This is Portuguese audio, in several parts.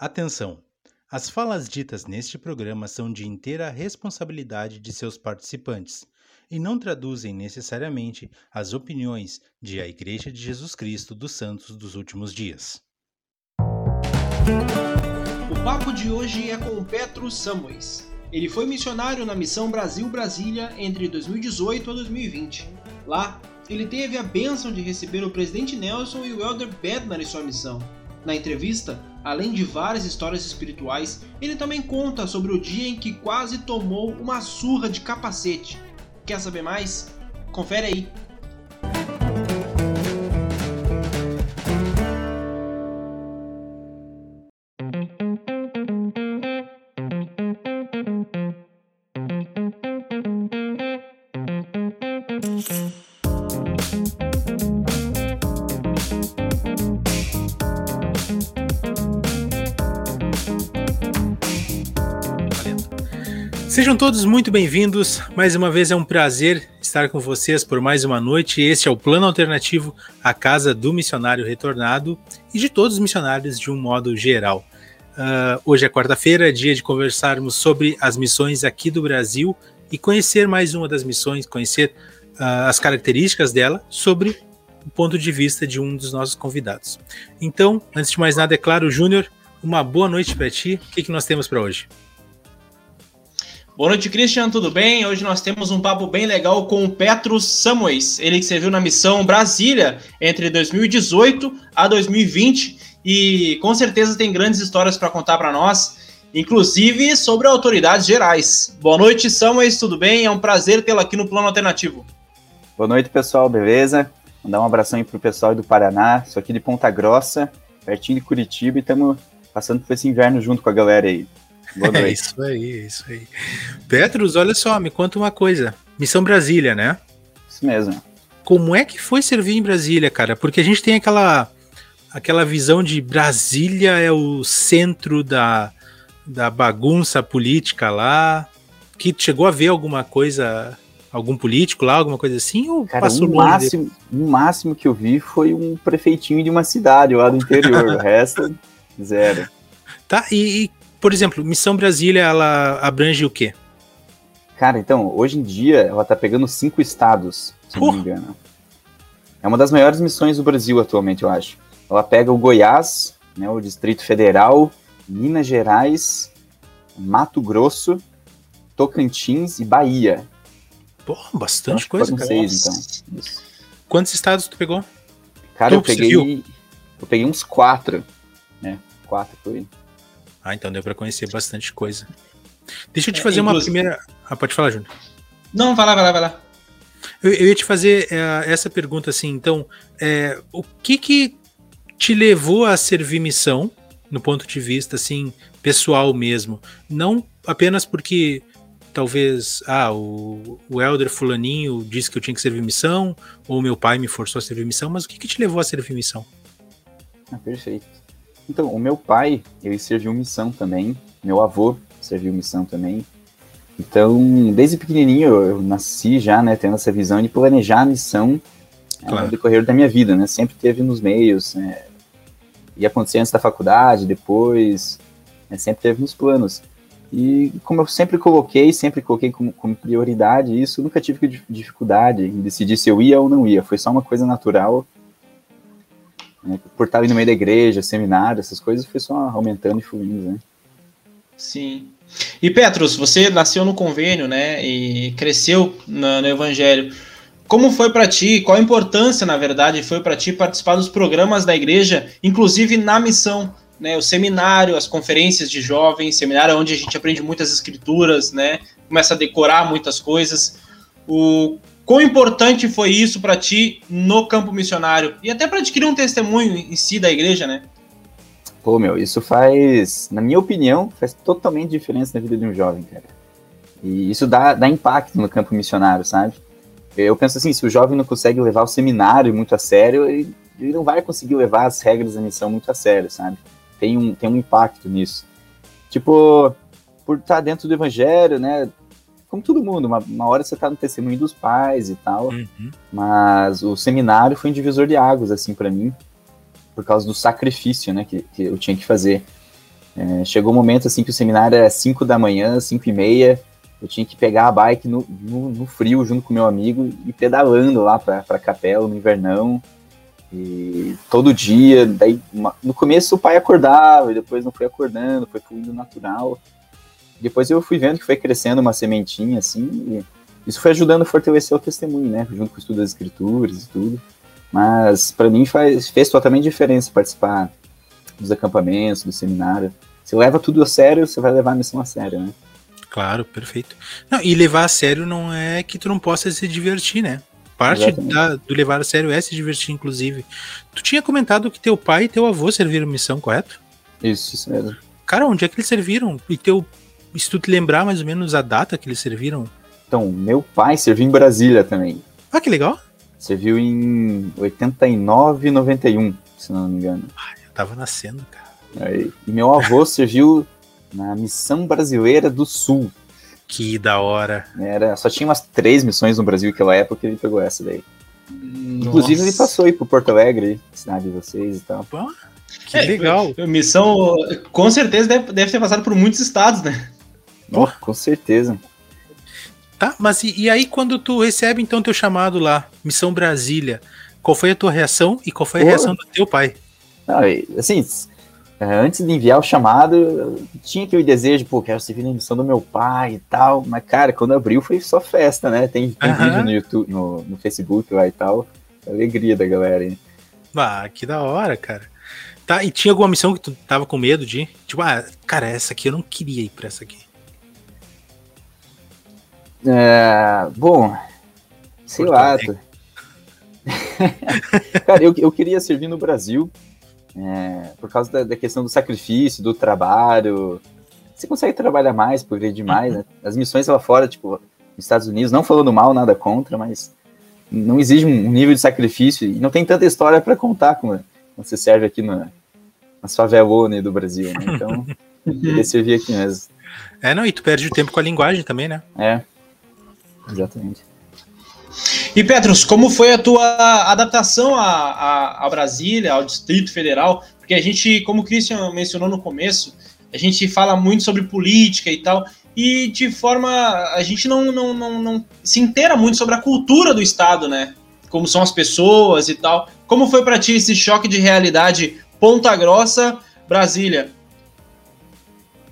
Atenção! As falas ditas neste programa são de inteira responsabilidade de seus participantes e não traduzem necessariamente as opiniões de a Igreja de Jesus Cristo dos Santos dos Últimos Dias. O papo de hoje é com Petro Samuels. Ele foi missionário na missão Brasil-Brasília entre 2018 a 2020. Lá, ele teve a bênção de receber o presidente Nelson e o elder Bednar em sua missão. Na entrevista, além de várias histórias espirituais, ele também conta sobre o dia em que quase tomou uma surra de capacete. Quer saber mais? Confere aí! Sejam todos muito bem-vindos. Mais uma vez é um prazer estar com vocês por mais uma noite. Este é o Plano Alternativo, a casa do missionário retornado e de todos os missionários de um modo geral. Uh, hoje é quarta-feira, dia de conversarmos sobre as missões aqui do Brasil e conhecer mais uma das missões, conhecer uh, as características dela sobre o ponto de vista de um dos nossos convidados. Então, antes de mais nada, é claro, Júnior, uma boa noite para ti. O que, que nós temos para hoje? Boa noite, Christian, tudo bem? Hoje nós temos um papo bem legal com o Petro Samuels, ele que serviu na missão Brasília entre 2018 a 2020 e com certeza tem grandes histórias para contar para nós, inclusive sobre autoridades gerais. Boa noite, Samuels, tudo bem? É um prazer tê-lo aqui no Plano Alternativo. Boa noite, pessoal, beleza? Mandar um abração aí pro pessoal do Paraná, sou aqui de Ponta Grossa, pertinho de Curitiba e estamos passando por esse inverno junto com a galera aí. Boa noite. É isso aí, é isso aí. Petros, olha só, me conta uma coisa. Missão Brasília, né? Isso mesmo. Como é que foi servir em Brasília, cara? Porque a gente tem aquela aquela visão de Brasília é o centro da, da bagunça política lá. Que chegou a ver alguma coisa, algum político lá, alguma coisa assim? Ou Cara, passou o máximo, o máximo que eu vi foi um prefeitinho de uma cidade lá do interior. o resto, zero. Tá, e, e por exemplo, Missão Brasília, ela abrange o quê? Cara, então, hoje em dia ela tá pegando cinco estados, se uh! não me engano. É uma das maiores missões do Brasil atualmente, eu acho. Ela pega o Goiás, né, o Distrito Federal, Minas Gerais, Mato Grosso, Tocantins e Bahia. Pô, bastante coisa, cara. Seis, então. Isso. Quantos estados tu pegou? Cara, tu eu peguei, eu peguei uns quatro, né? Quatro aí. Ah, então deu para conhecer bastante coisa. Deixa eu te é, fazer é, uma primeira. Ah, pode falar, Júnior. Não, vai lá, vai lá, vai lá. Eu, eu ia te fazer é, essa pergunta assim, então, é, o que que te levou a servir missão, no ponto de vista assim, pessoal mesmo? Não apenas porque talvez, ah, o, o Elder Fulaninho disse que eu tinha que servir missão, ou meu pai me forçou a servir missão, mas o que que te levou a servir missão? Ah, perfeito. Então, o meu pai, ele serviu missão também, meu avô serviu missão também. Então, desde pequenininho eu nasci já, né, tendo essa visão de planejar a missão é, claro. no decorrer da minha vida, né, sempre teve nos meios, é, ia acontecer antes da faculdade, depois, né, sempre teve nos planos. E como eu sempre coloquei, sempre coloquei como, como prioridade isso, nunca tive dificuldade em decidir se eu ia ou não ia, foi só uma coisa natural né? Por estar ali no meio da igreja, seminário, essas coisas, foi só aumentando e fluindo, né? Sim. E Petrus, você nasceu no convênio, né? E cresceu no, no evangelho. Como foi para ti? Qual a importância, na verdade, foi para ti participar dos programas da igreja, inclusive na missão? Né, o seminário, as conferências de jovens, seminário onde a gente aprende muitas escrituras, né, começa a decorar muitas coisas. O, Quão importante foi isso para ti no campo missionário e até para adquirir um testemunho em si da igreja, né? Pô, meu, isso faz, na minha opinião, faz totalmente diferença na vida de um jovem, cara. E isso dá, dá impacto no campo missionário, sabe? Eu penso assim, se o jovem não consegue levar o seminário muito a sério, ele, ele não vai conseguir levar as regras da missão muito a sério, sabe? Tem um, tem um impacto nisso. Tipo, por estar dentro do evangelho, né? Como todo mundo, uma, uma hora você tá no testemunho dos pais e tal, uhum. mas o seminário foi um divisor de águas, assim, para mim, por causa do sacrifício, né, que, que eu tinha que fazer. É, chegou um momento assim que o seminário era 5 da manhã, 5 e meia, eu tinha que pegar a bike no, no, no frio junto com meu amigo e pedalando lá para a capela no invernão. E todo dia, daí uma, no começo o pai acordava, e depois não foi acordando, foi fluindo natural. Depois eu fui vendo que foi crescendo uma sementinha assim, e isso foi ajudando a fortalecer o testemunho, né? Junto com o estudo das escrituras e tudo. Mas para mim faz, fez totalmente diferença participar dos acampamentos, do seminário. Você leva tudo a sério, você vai levar a missão a sério, né? Claro, perfeito. Não, e levar a sério não é que tu não possa se divertir, né? Parte da, do levar a sério é se divertir, inclusive. Tu tinha comentado que teu pai e teu avô serviram missão, correto? Isso, isso mesmo. Cara, onde é que eles serviram? E teu. Se tu te lembrar mais ou menos a data que eles serviram? Então, meu pai serviu em Brasília também. Ah, que legal. Serviu em 89 91, se não me engano. Ah, eu tava nascendo, cara. Aí. E meu avô serviu na Missão Brasileira do Sul. Que da hora. Era, só tinha umas três missões no Brasil naquela época ele pegou essa daí. Nossa. Inclusive ele passou aí pro Porto Alegre, cidade de vocês e tal. Pô, que é, legal. Missão, com certeza deve, deve ter passado por muitos estados, né? Oh, com certeza. Tá, mas e, e, aí quando tu recebe então teu chamado lá, Missão Brasília, qual foi a tua reação e qual foi a Pô. reação do teu pai? Não, assim, é, antes de enviar o chamado, eu tinha aquele desejo, pô, quero servir na missão do meu pai e tal. Mas, cara, quando abriu foi só festa, né? Tem, tem uhum. vídeo no YouTube, no, no, Facebook lá e tal. Alegria da galera aí. Ah, que da hora, cara. Tá, e tinha alguma missão que tu tava com medo de? Tipo, ah, cara, essa aqui eu não queria ir pra essa aqui. É, bom, sei Porto lá. cara, eu, eu queria servir no Brasil, é, por causa da, da, questão do sacrifício, do trabalho. Você consegue trabalhar mais, progredir mais, né? As missões lá fora, tipo, nos Estados Unidos, não falando mal, nada contra, mas não exige um nível de sacrifício e não tem tanta história para contar como, você serve aqui na, nas favelones do Brasil, né? Então, queria servir aqui mesmo. É, não, e tu perde o tempo com a linguagem também, né? É, exatamente. E Petros, como foi a tua adaptação a, a, a, Brasília, ao Distrito Federal? Porque a gente, como o Christian mencionou no começo, a gente fala muito sobre política e tal, e de forma. a gente não, não, não, não se inteira muito sobre a cultura do Estado, né? Como são as pessoas e tal. Como foi para ti esse choque de realidade Ponta Grossa, Brasília?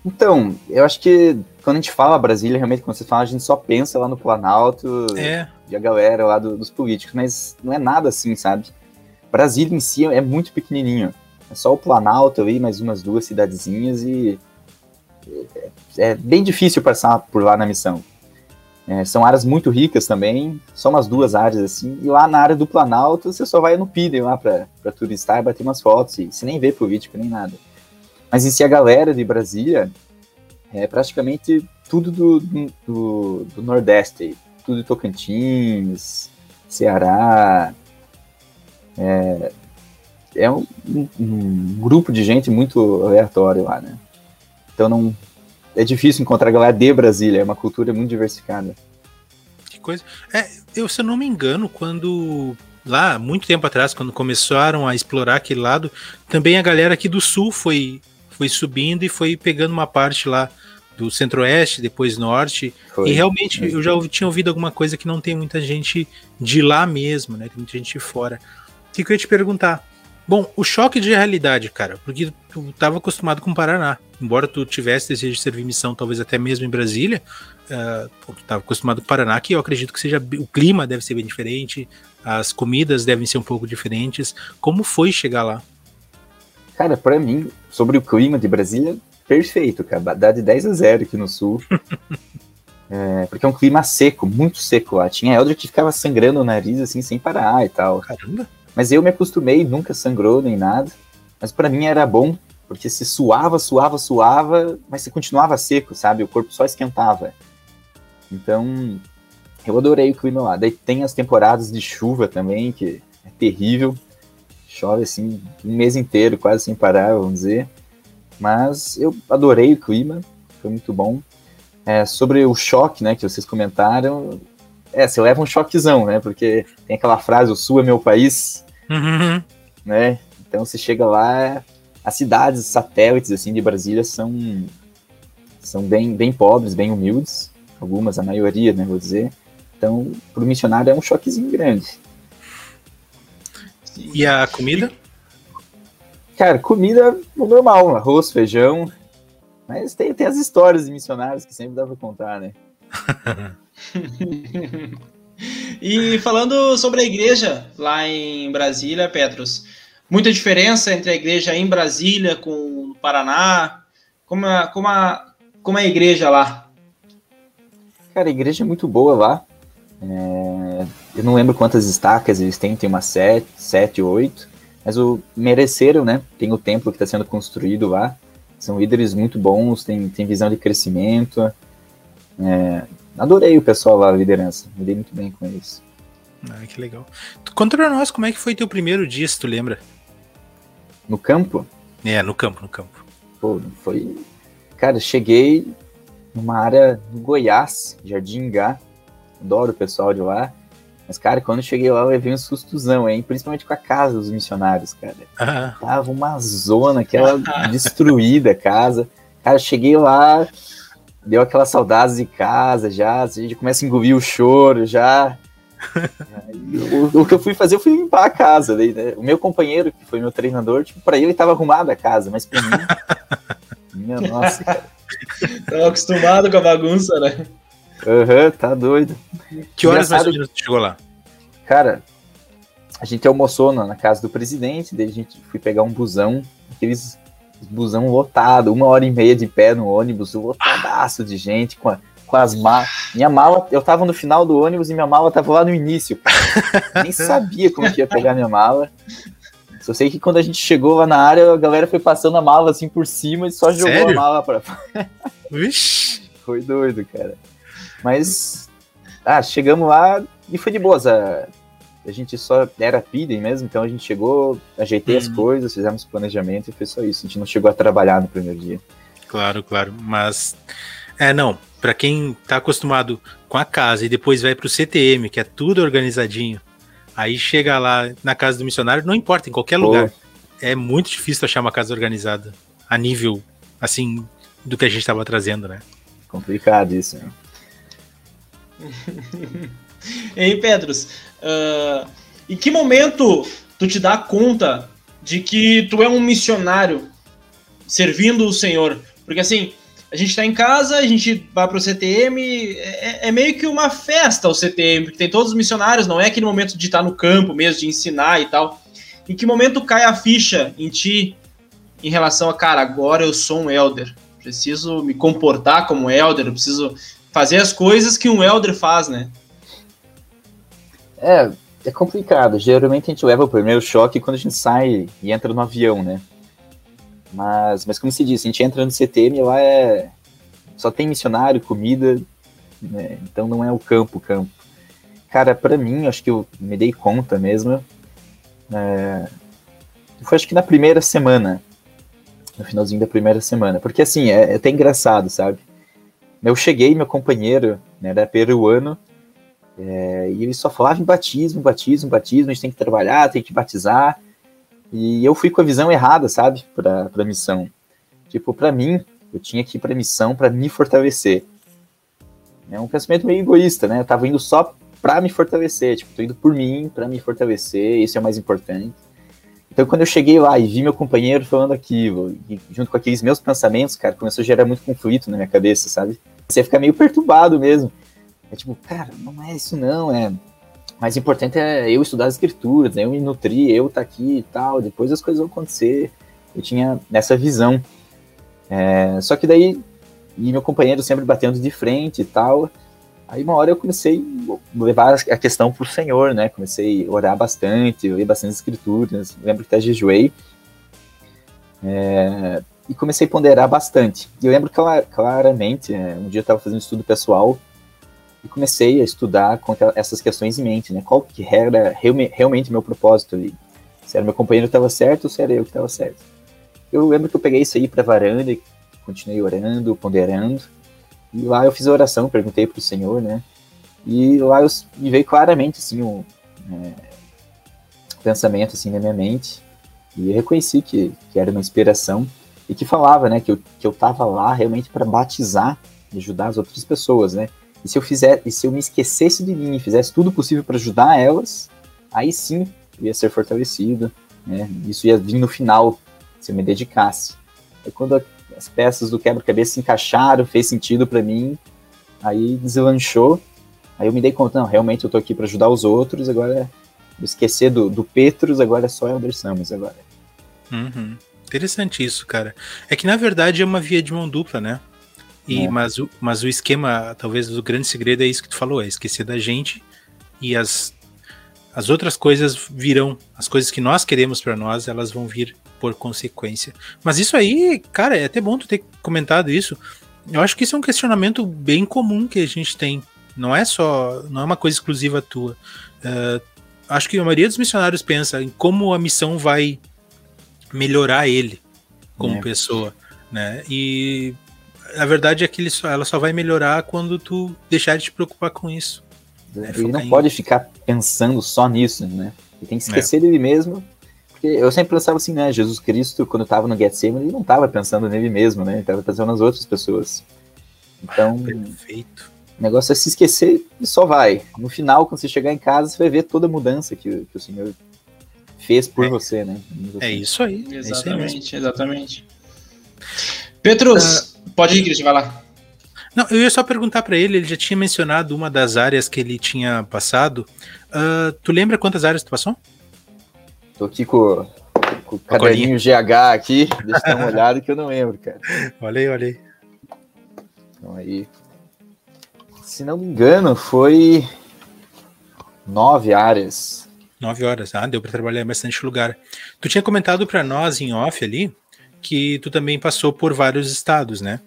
Então, eu acho que quando a gente fala Brasília, realmente, quando você fala, a gente só pensa lá no Planalto é. e a galera lá do, dos políticos, mas não é nada assim, sabe? Brasília em si é muito pequenininho. É só o Planalto ali, mais umas duas cidadezinhas e é, é bem difícil passar por lá na missão. É, são áreas muito ricas também, só umas duas áreas assim. E lá na área do Planalto, você só vai no Piden lá para turistar e bater umas fotos. E você nem vê político nem nada. Mas em si, a galera de Brasília é praticamente tudo do, do, do Nordeste, tudo de Tocantins, Ceará. É, é um, um, um, grupo de gente muito aleatório lá, né? Então não é difícil encontrar galera de Brasília, é uma cultura muito diversificada. Que coisa. É, eu se eu não me engano, quando lá muito tempo atrás, quando começaram a explorar aquele lado, também a galera aqui do sul foi foi subindo e foi pegando uma parte lá do centro-oeste, depois norte. Foi. E realmente eu já tinha ouvido alguma coisa que não tem muita gente de lá mesmo, né? Tem muita gente de fora. O que, que eu ia te perguntar? Bom, o choque de realidade, cara, porque tu estava acostumado com o Paraná. Embora tu tivesse desejo de servir missão, talvez até mesmo em Brasília, uh, tu estava acostumado com o Paraná, que eu acredito que seja o clima deve ser bem diferente, as comidas devem ser um pouco diferentes. Como foi chegar lá? Cara, para mim, sobre o clima de Brasília, perfeito, cara. Dá de 10 a 0 aqui no sul. é, porque é um clima seco, muito seco lá. Tinha Eldra que ficava sangrando o nariz assim sem parar e tal. Caramba. Mas eu me acostumei, nunca sangrou nem nada. Mas para mim era bom, porque se suava, suava, suava, mas se continuava seco, sabe? O corpo só esquentava. Então, eu adorei o clima lá. Daí tem as temporadas de chuva também, que é terrível chove assim um mês inteiro, quase sem parar, vamos dizer. Mas eu adorei o clima, foi muito bom. É, sobre o choque, né, que vocês comentaram, é, você leva um choquezão, né, porque tem aquela frase, o Sul é meu país, uhum. né, então você chega lá, as cidades satélites assim de Brasília são são bem, bem pobres, bem humildes, algumas, a maioria, né, vou dizer. Então, para o missionário é um choquezinho grande. E a comida? Cara, comida normal, arroz, feijão. Mas tem, tem as histórias de missionários que sempre dá para contar, né? e falando sobre a igreja lá em Brasília, Petros, muita diferença entre a igreja em Brasília com o Paraná? Como a, como a, como é a igreja lá? Cara, a igreja é muito boa lá. É, eu não lembro quantas estacas eles têm, tem umas sete, sete, oito. Mas o mereceram, né? Tem o templo que está sendo construído lá. São líderes muito bons, tem, tem visão de crescimento. É, adorei o pessoal lá, a liderança. Me dei muito bem com eles. Ah, que legal. Conta pra nós como é que foi teu primeiro dia, se tu lembra? No campo? É, no campo, no campo. Pô, foi. Cara, cheguei numa área no Goiás, Jardim Gá. Adoro o pessoal de lá. Mas, cara, quando eu cheguei lá, eu levei um sustuzão, hein? Principalmente com a casa dos missionários, cara. Ah. Tava uma zona, aquela destruída casa. Cara, cheguei lá, deu aquela saudade de casa já, a gente começa a engolir o choro já. o, o, que eu fui fazer, eu fui limpar a casa. Né? O meu companheiro, que foi meu treinador, tipo, pra ele tava arrumada a casa, mas pra mim. minha nossa, cara. Tava acostumado com a bagunça, né? Aham, uhum, tá doido. Que horas mais ou menos chegou lá? Cara, a gente almoçou na, na, casa do presidente, daí a gente foi pegar um busão, aqueles busão lotado, uma hora e meia de pé no ônibus, lotadaço de gente, com, a, com as malas. Minha mala, eu tava no final do ônibus e minha mala tava lá no início. Nem sabia como que ia pegar minha mala. Só sei que quando a gente chegou lá na área, a galera foi passando a mala assim por cima e só jogou Sério? a mala pra Vixe! Foi doido, cara. Mas, ah, chegamos lá e foi de boas. A, a gente só era pidem mesmo, então a gente chegou, ajeitei uhum. as coisas, fizemos planejamento e foi só isso. A gente não chegou a trabalhar no primeiro dia. Claro, claro. Mas, é, não, para quem tá acostumado com a casa e depois vai pro CTM, que é tudo organizadinho, aí chega lá na casa do missionário, não importa, em qualquer Pô. lugar. É muito difícil achar uma casa organizada a nível, assim, do que a gente estava trazendo, né? Complicado isso, né? hein, Pedros? Uh, em que momento tu te dá conta de que tu é um missionário servindo o Senhor? Porque assim, a gente tá em casa, a gente vai pro CTM, é, é, meio que uma festa o CTM, porque tem todos os missionários, não é aquele momento de estar no campo mesmo, de ensinar e tal. Em que momento cai a ficha em ti em relação a, cara, agora eu sou um elder, preciso me comportar como elder, preciso fazer as coisas que um elder faz, né? É, é complicado. Geralmente a gente leva o primeiro choque quando a gente sai e entra no avião, né? Mas, mas como se diz, a gente entra no CTM lá é só tem missionário, comida, né? então não é o campo, campo. Cara, para mim, acho que eu me dei conta mesmo. É, foi acho que na primeira semana, no finalzinho da primeira semana, porque assim é, é até engraçado, sabe? Eu cheguei, meu companheiro né, era peruano, é, e ele só falava em batismo, batismo, batismo, a gente tem que trabalhar, tem que batizar. E eu fui com a visão errada, sabe, para a missão. Tipo, para mim, eu tinha que ir para a missão para me fortalecer. É um pensamento meio egoísta, né? Eu tava indo só para me fortalecer, tipo, tô indo por mim, para me fortalecer, isso é o mais importante. Então, quando eu cheguei lá e vi meu companheiro falando aquilo, junto com aqueles meus pensamentos, cara, começou a gerar muito conflito na minha cabeça, sabe? Você fica meio perturbado mesmo. É tipo, cara, não é isso não, é mais importante é eu estudar as escrituras, né? eu me nutrir, eu tá aqui e tal, depois as coisas vão acontecer. Eu tinha essa visão. É, só que daí, e meu companheiro sempre batendo de frente e tal, aí uma hora eu comecei a levar a questão para o Senhor, né? Comecei a orar bastante, ler bastante escrituras, lembro que até jejuei. É, e comecei a ponderar bastante. E eu lembro claramente, é, um dia eu estava fazendo estudo pessoal e comecei a estudar com essas questões em mente, né? Qual que era realmente meu propósito ali? Se era meu companheiro que estava certo ou se era eu que estava certo. Eu lembro que eu peguei isso aí para varanda continuei orando, ponderando. E lá eu fiz a oração, perguntei para o Senhor, né? E lá eu, me veio claramente assim um é, pensamento assim na minha mente E reconheci que, que era uma inspiração e que falava, né, que eu, que eu tava lá realmente para batizar e ajudar as outras pessoas, né? E se eu fizer, e se eu me esquecesse de mim e fizesse tudo possível para ajudar elas, aí sim eu ia ser fortalecido, né? Isso ia vir no final se eu me dedicasse. E quando as peças do quebra-cabeça se encaixaram, fez sentido para mim, aí deslanchou. Aí eu me dei conta, não, realmente eu tô aqui para ajudar os outros, agora esquecer do, do Petrus, agora é só Elder Samus agora. Uhum. Interessante isso, cara. É que na verdade é uma via de mão dupla, né? E, é. mas, o, mas o esquema, talvez o grande segredo é isso que tu falou, é esquecer da gente e as, as outras coisas virão, as coisas que nós queremos para nós, elas vão vir por consequência. Mas isso aí, cara, é até bom tu ter comentado isso. Eu acho que isso é um questionamento bem comum que a gente tem. Não é só, não é uma coisa exclusiva tua. Uh, acho que a maioria dos missionários pensa em como a missão vai melhorar ele como é. pessoa, né? E a verdade é que ele só, ela só vai melhorar quando tu deixar de te preocupar com isso. Né? Ele não pode ficar pensando só nisso, né? Ele tem que esquecer é. dele mesmo. Porque eu sempre pensava assim, né? Jesus Cristo, quando estava no Getsemane, ele não estava pensando nele mesmo, né? Ele estava pensando nas outras pessoas. Então, ah, perfeito. o negócio é se esquecer e só vai. No final, quando você chegar em casa, você vai ver toda a mudança que, que o Senhor fez por é. você, né? É isso aí. Exatamente, é isso aí exatamente. Petrus, uh, pode ir, Cristian, vai lá. Não, eu ia só perguntar para ele, ele já tinha mencionado uma das áreas que ele tinha passado. Uh, tu lembra quantas áreas tu passou? Tô aqui com, com o caderninho GH aqui, deixa eu dar uma olhada que eu não lembro, cara. Olha aí, olha aí. Então aí. Se não me engano, foi nove áreas. Nove horas, ah, deu para trabalhar em bastante lugar. Tu tinha comentado para nós em off ali que tu também passou por vários estados, né?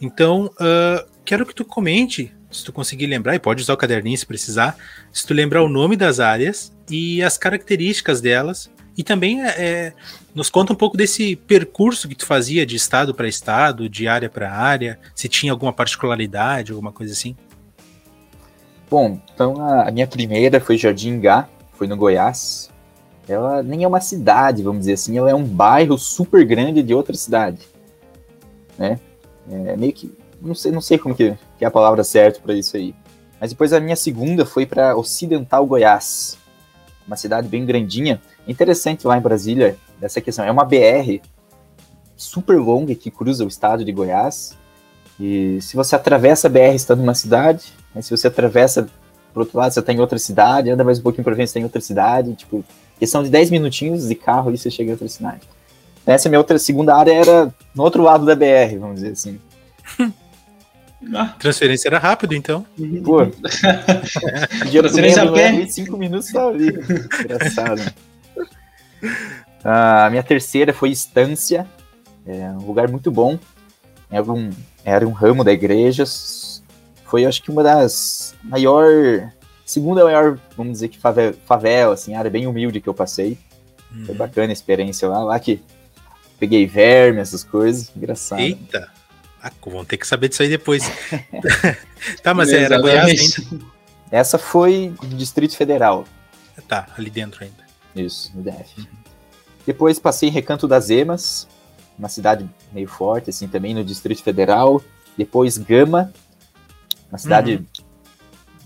Então, uh, quero que tu comente, se tu conseguir lembrar, e pode usar o caderninho se precisar, se tu lembrar o nome das áreas e as características delas, e também é, nos conta um pouco desse percurso que tu fazia de estado para estado, de área para área, se tinha alguma particularidade, alguma coisa assim. Bom, então a minha primeira foi Jardim Gá, foi no Goiás. Ela nem é uma cidade, vamos dizer assim, ela é um bairro super grande de outra cidade, né? É meio que. Não sei, não sei como que, que é a palavra certa para isso aí. Mas depois a minha segunda foi para Ocidental Goiás, uma cidade bem grandinha. Interessante lá em Brasília, dessa questão. É uma BR super longa que cruza o estado de Goiás. E se você atravessa a BR estando numa cidade, né, se você atravessa pro outro lado, você está em outra cidade, anda mais um pouquinho para frente, você está em outra cidade. Tipo, questão de 10 minutinhos de carro e você chega em outra cidade. Essa minha outra segunda área era no outro lado da BR, vamos dizer assim. Ah. Transferência era rápido, então. Pô. Transferência a pé. Cinco minutos só ali. Engraçado. Ah, a minha terceira foi Estância. É um lugar muito bom. Era um, era um ramo da igreja. Foi, acho que, uma das maior... Segunda maior, vamos dizer que favela, favela assim, área bem humilde que eu passei. Uhum. Foi bacana a experiência lá. Lá que peguei verme, essas coisas. Engraçado. Eita! Ah, vão ter que saber disso aí depois. tá, mas era Goiás ainda. Essa foi do Distrito Federal. Tá, ali dentro ainda. Isso, no DF. Uhum. Depois passei em Recanto das Emas, uma cidade meio forte, assim, também no Distrito Federal. Depois Gama, uma cidade uhum.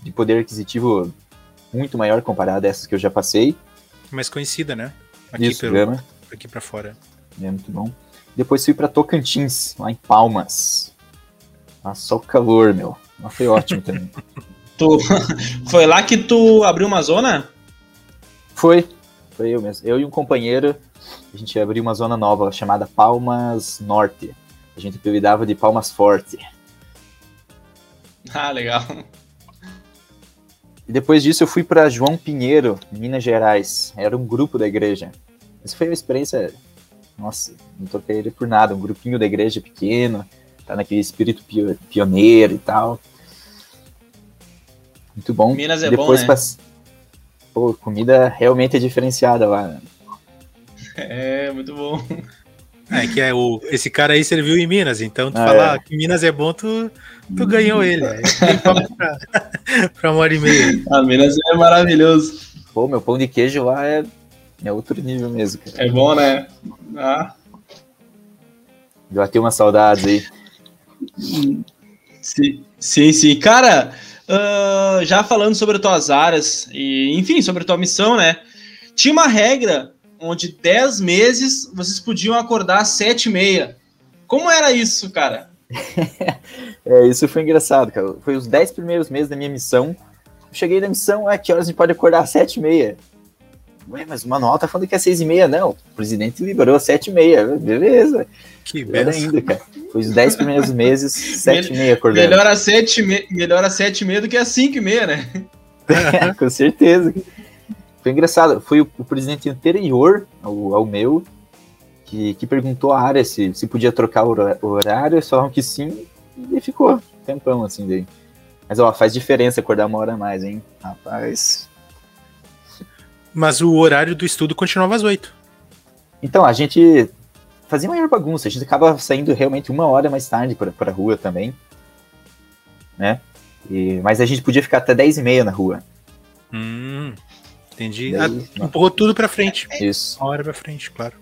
de poder aquisitivo muito maior comparada a essas que eu já passei. Mais conhecida, né? Aqui Isso, pelo, Gama. Aqui para fora. É muito bom. Depois fui para Tocantins, lá em Palmas. Nossa, só o calor, meu. Mas foi ótimo também. tu... Foi lá que tu abriu uma zona? Foi. Foi eu mesmo. Eu e um companheiro, a gente abriu uma zona nova chamada Palmas Norte. A gente apelidava de Palmas Forte. Ah, legal. E depois disso eu fui para João Pinheiro, Minas Gerais. Era um grupo da igreja. Essa foi uma experiência nossa, não toquei ele por nada. Um grupinho da igreja pequeno, tá naquele espírito pioneiro e tal. Muito bom. Minas é Depois bom, né? Pass... Pô, comida realmente é diferenciada lá. É, muito bom. É que é o, esse cara aí serviu em Minas, então tu ah, falar é. que Minas é bom, tu, tu ganhou ele. Tem pra, pra uma hora e meia. Ah, Minas é maravilhoso. Pô, meu pão de queijo lá é É outro nível mesmo, cara. É bom, né? Ah. Deu até uma saudade aí. Sim, sim, sim. Cara, uh, já falando sobre tuas áreas e, enfim, sobre tua missão, né? Tinha uma regra onde 10 meses vocês podiam acordar às 7 e meia. Como era isso, cara? é, isso foi engraçado, cara. Foi os 10 primeiros meses da minha missão. cheguei na missão, é que horas a gente pode acordar às 7 e meia? Ué, mas o manual tá falando que é 6 e meia, não. O presidente liberou 7 e meia. Beleza. Que beleza. ainda, cara. Foi os 10 primeiros meses, 7 e meia acordando. Melhor às 7 e meia, melhor às 7 e meia do que às 5 e meia, né? É, com certeza. Foi engraçado. Foi o, o presidente anterior ao, ao meu que, que, perguntou à área se, se podia trocar o horário. Eles falaram que sim. E ficou tempão assim daí. Mas ó, faz diferença acordar uma hora a mais, hein? Rapaz. Mas o horário do estudo continuava às 8. Então, a gente fazia maior bagunça. A gente acaba saindo realmente uma hora mais tarde para a rua também. Né? E, mas a gente podia ficar até 10 e meia na rua. Hum, entendi. Daí, ah, empurrou tudo para frente. Isso. Uma hora para frente, claro.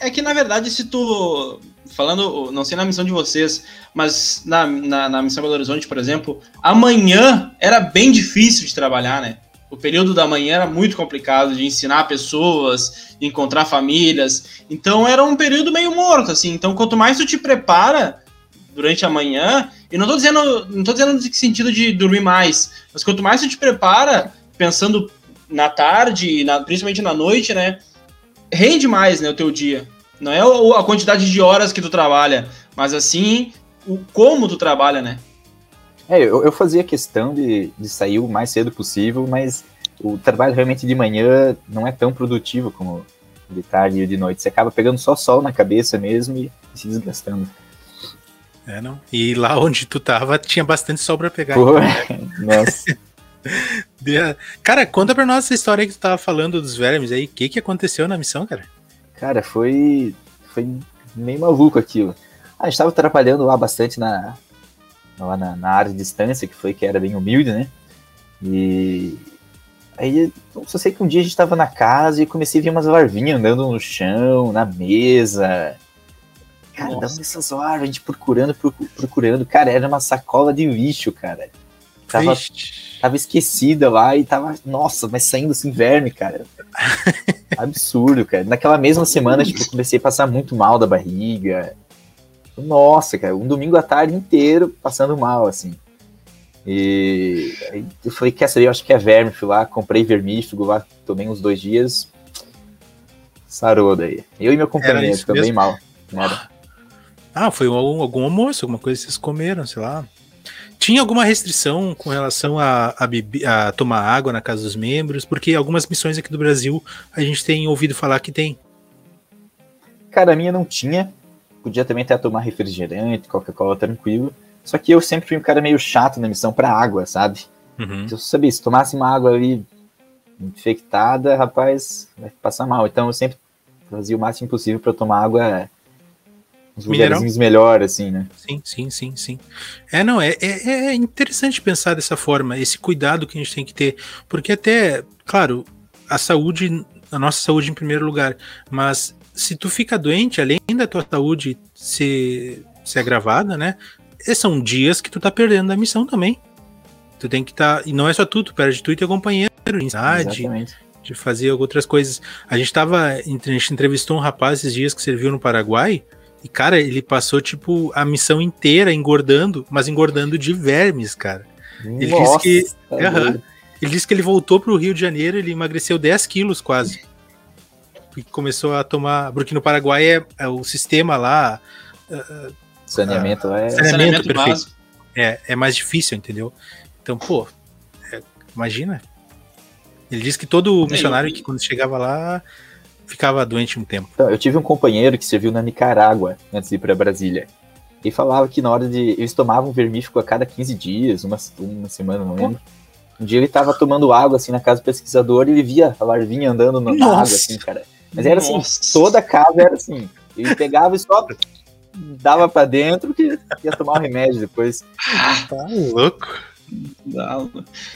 É que, na verdade, se tu. Falando, não sei na missão de vocês, mas na, na, na missão Belo Horizonte, por exemplo, amanhã era bem difícil de trabalhar, né? O período da manhã era muito complicado de ensinar pessoas, de encontrar famílias. Então era um período meio morto, assim. Então, quanto mais tu te prepara durante a manhã, e não tô dizendo, não tô dizendo no sentido de dormir mais, mas quanto mais tu te prepara, pensando na tarde, na, principalmente na noite, né? Rende mais, né, o teu dia. Não é a quantidade de horas que tu trabalha, mas assim, o como tu trabalha, né? É, eu, eu fazia questão de, de sair o mais cedo possível, mas o trabalho realmente de manhã não é tão produtivo como de tarde e de noite. Você acaba pegando só sol na cabeça mesmo e, e se desgastando. É, não. E lá onde tu tava tinha bastante sol pra pegar. Pô, então, né? Nossa. cara, conta pra nós essa história que tu tava falando dos vermes aí. O que que aconteceu na missão, cara? Cara, foi, foi meio maluco aquilo. A gente tava trabalhando lá bastante na, lá na, na, área de distância, que foi que era bem humilde, né? E aí eu só sei que um dia a gente tava na casa e comecei a ver umas larvinhas andando no chão, na mesa. Cara, dá essas larvas, a gente procurando, procurando. Cara, era uma sacola de lixo, cara. Tava, tava esquecida lá e tava, nossa, mas saindo assim verme, cara. Absurdo, cara. Naquela mesma semana, tipo, comecei a passar muito mal da barriga. Nossa, cara, um domingo à tarde inteiro passando mal, assim. E aí eu falei, quer saber, eu acho que é verme, fui lá, comprei vermífugo lá, tomei uns dois dias, sarou daí. Eu e meu companheiro, bem mal. Nada. Ah, foi algum, algum almoço, alguma coisa que vocês comeram, sei lá. Tinha alguma restrição com relação a, a, a, tomar água na casa dos membros? Porque algumas missões aqui do Brasil a gente tem ouvido falar que tem. Cara, a minha não tinha, podia também até tomar refrigerante, Coca-Cola tranquilo. Só que eu sempre fui um cara meio chato na missão para água, sabe? Uhum. Se eu sabia, se tomasse uma água ali infectada, rapaz, vai passar mal. Então eu sempre fazia o máximo possível para tomar água uns lugarzinhos melhor, assim, né? Sim, sim, sim, sim. É, não, é, é, é interessante pensar dessa forma, esse cuidado que a gente tem que ter, porque até, claro, a saúde, a nossa saúde em primeiro lugar, mas se tu fica doente, além da tua saúde ser, ser agravada, né? São dias que tu tá perdendo da missão também. Tu tem que estar. Tá, e não é só tu, tu perde tu e teu companheiro, de, de fazer outras coisas. A gente tava. A gente entrevistou um rapaz esses dias que serviu no Paraguai. E, cara, ele passou, tipo, a missão inteira engordando, mas engordando de vermes, cara. Ele Nossa, disse que. Tá ele disse que ele voltou pro Rio de Janeiro, ele emagreceu 10 quilos quase que começou a tomar. Porque no Paraguai é, é o sistema lá. Uh, saneamento lá é. Saneamento, saneamento básico. É, é mais difícil, entendeu? Então, pô, é, imagina. Ele disse que todo missionário que quando chegava lá ficava doente um tempo. Então, eu tive um companheiro que serviu na Nicarágua antes de ir para Brasília. E falava que na hora de. Eles tomavam vermífugo a cada 15 dias, uma, uma semana, não lembro. Um dia ele tava tomando água assim na casa do pesquisador e ele via a larvinha andando na Nossa. água, assim, cara. Mas era assim, toda a casa era assim. Ele pegava e só dava para dentro que ia tomar um remédio depois. Ah, tá louco.